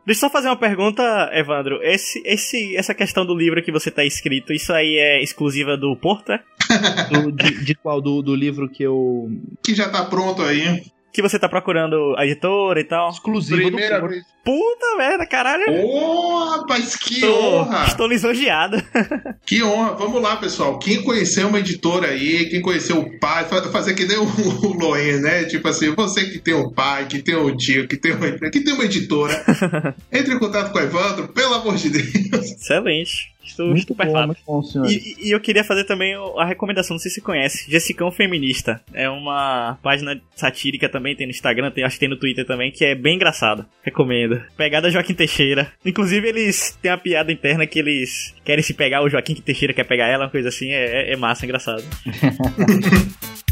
Deixa eu só fazer uma pergunta, Evandro. Esse, esse, essa questão do livro que você tá escrito, isso aí é exclusiva do Porta? do, de, de, qual? Do, do livro que eu. Que já tá pronto aí que você tá procurando a editora e tal. Exclusivo Primeira do vez. Puta merda, caralho. Ô, oh, rapaz, que Tô, honra. Estou lisonjeado. que honra. Vamos lá, pessoal. Quem conheceu uma editora aí, quem conheceu o pai, fazer que nem o, o Loen, né? Tipo assim, você que tem um pai, que tem um tio, que tem, um, que tem uma editora, entre em contato com o Evandro, pelo amor de Deus. Excelente. Estou muito super bom, muito bom, e, e, eu queria fazer também a recomendação, não sei se você conhece, Jessicão Feminista. É uma página satírica também, tem no Instagram, tem, acho que tem no Twitter também, que é bem engraçado. Recomendo. Pegada Joaquim Teixeira. Inclusive, eles têm uma piada interna que eles querem se pegar, o Joaquim Teixeira quer pegar ela, uma coisa assim, é, é massa, é engraçado.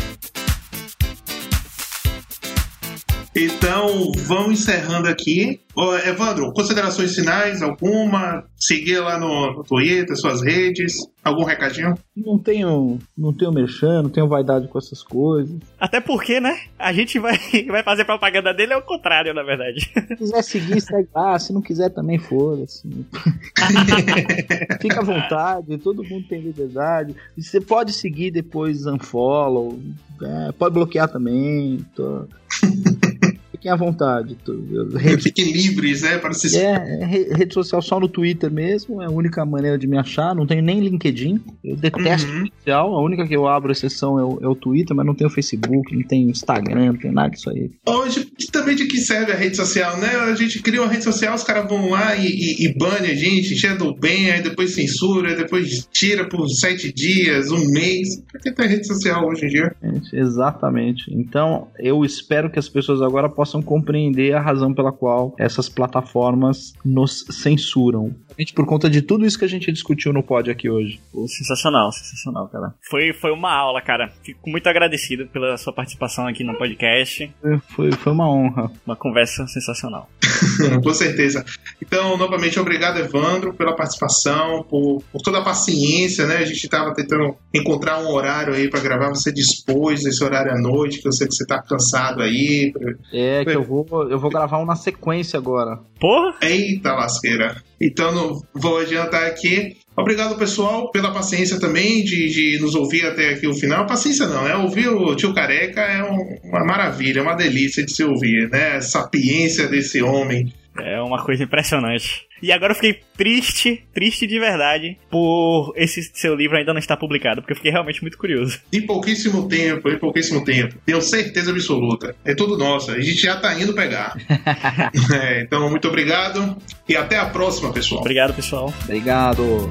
Então, vamos encerrando aqui. Ô, Evandro, considerações finais? Alguma? Seguir lá no, no, Twitter, suas redes? Algum recadinho? Não tenho, não tenho merchan, não tenho vaidade com essas coisas. Até porque, né? A gente vai, vai fazer propaganda dele é o contrário, na verdade. Se quiser seguir, segue lá. Se não quiser, também foda-se. Fica à vontade, todo mundo tem liberdade. Você pode seguir depois unfollow. É, pode bloquear também. Tô fiquem à vontade. Rede... Fiquem livres, né? Para se... É, é rede social só no Twitter mesmo, é a única maneira de me achar. Não tenho nem LinkedIn. Eu detesto uhum. social. A única que eu abro exceção é o, é o Twitter, mas não tenho Facebook, não tenho Instagram, não tenho nada disso aí. Hoje, também de que serve a rede social, né? A gente cria uma rede social, os caras vão lá e, e, e bane a gente, enche do bem, aí depois censura, depois tira por sete dias, um mês. Pra que tem rede social hoje em dia? Exatamente. Então, eu espero que as pessoas agora possam possam compreender a razão pela qual essas plataformas nos censuram. Por conta de tudo isso que a gente discutiu no pod aqui hoje. sensacional, sensacional, cara. Foi, foi uma aula, cara. Fico muito agradecido pela sua participação aqui no podcast. Foi, foi uma honra. Uma conversa sensacional. Com certeza. Então, novamente, obrigado, Evandro, pela participação, por, por toda a paciência, né? A gente estava tentando encontrar um horário aí para gravar. Você dispôs esse horário à noite, que eu sei que você tá cansado aí. É, que eu vou, eu vou gravar um na sequência agora. Porra! Eita lasqueira. Então, não vou adiantar aqui. Obrigado, pessoal, pela paciência também de, de nos ouvir até aqui o final. Paciência não, né? Ouvir o tio Careca é um, uma maravilha, é uma delícia de se ouvir, né? A sapiência desse homem. É uma coisa impressionante. E agora eu fiquei triste, triste de verdade, por esse seu livro ainda não estar publicado, porque eu fiquei realmente muito curioso. Em pouquíssimo tempo, em pouquíssimo tempo. Tenho certeza absoluta. É tudo nosso. A gente já tá indo pegar. é, então, muito obrigado e até a próxima, pessoal. Obrigado, pessoal. Obrigado.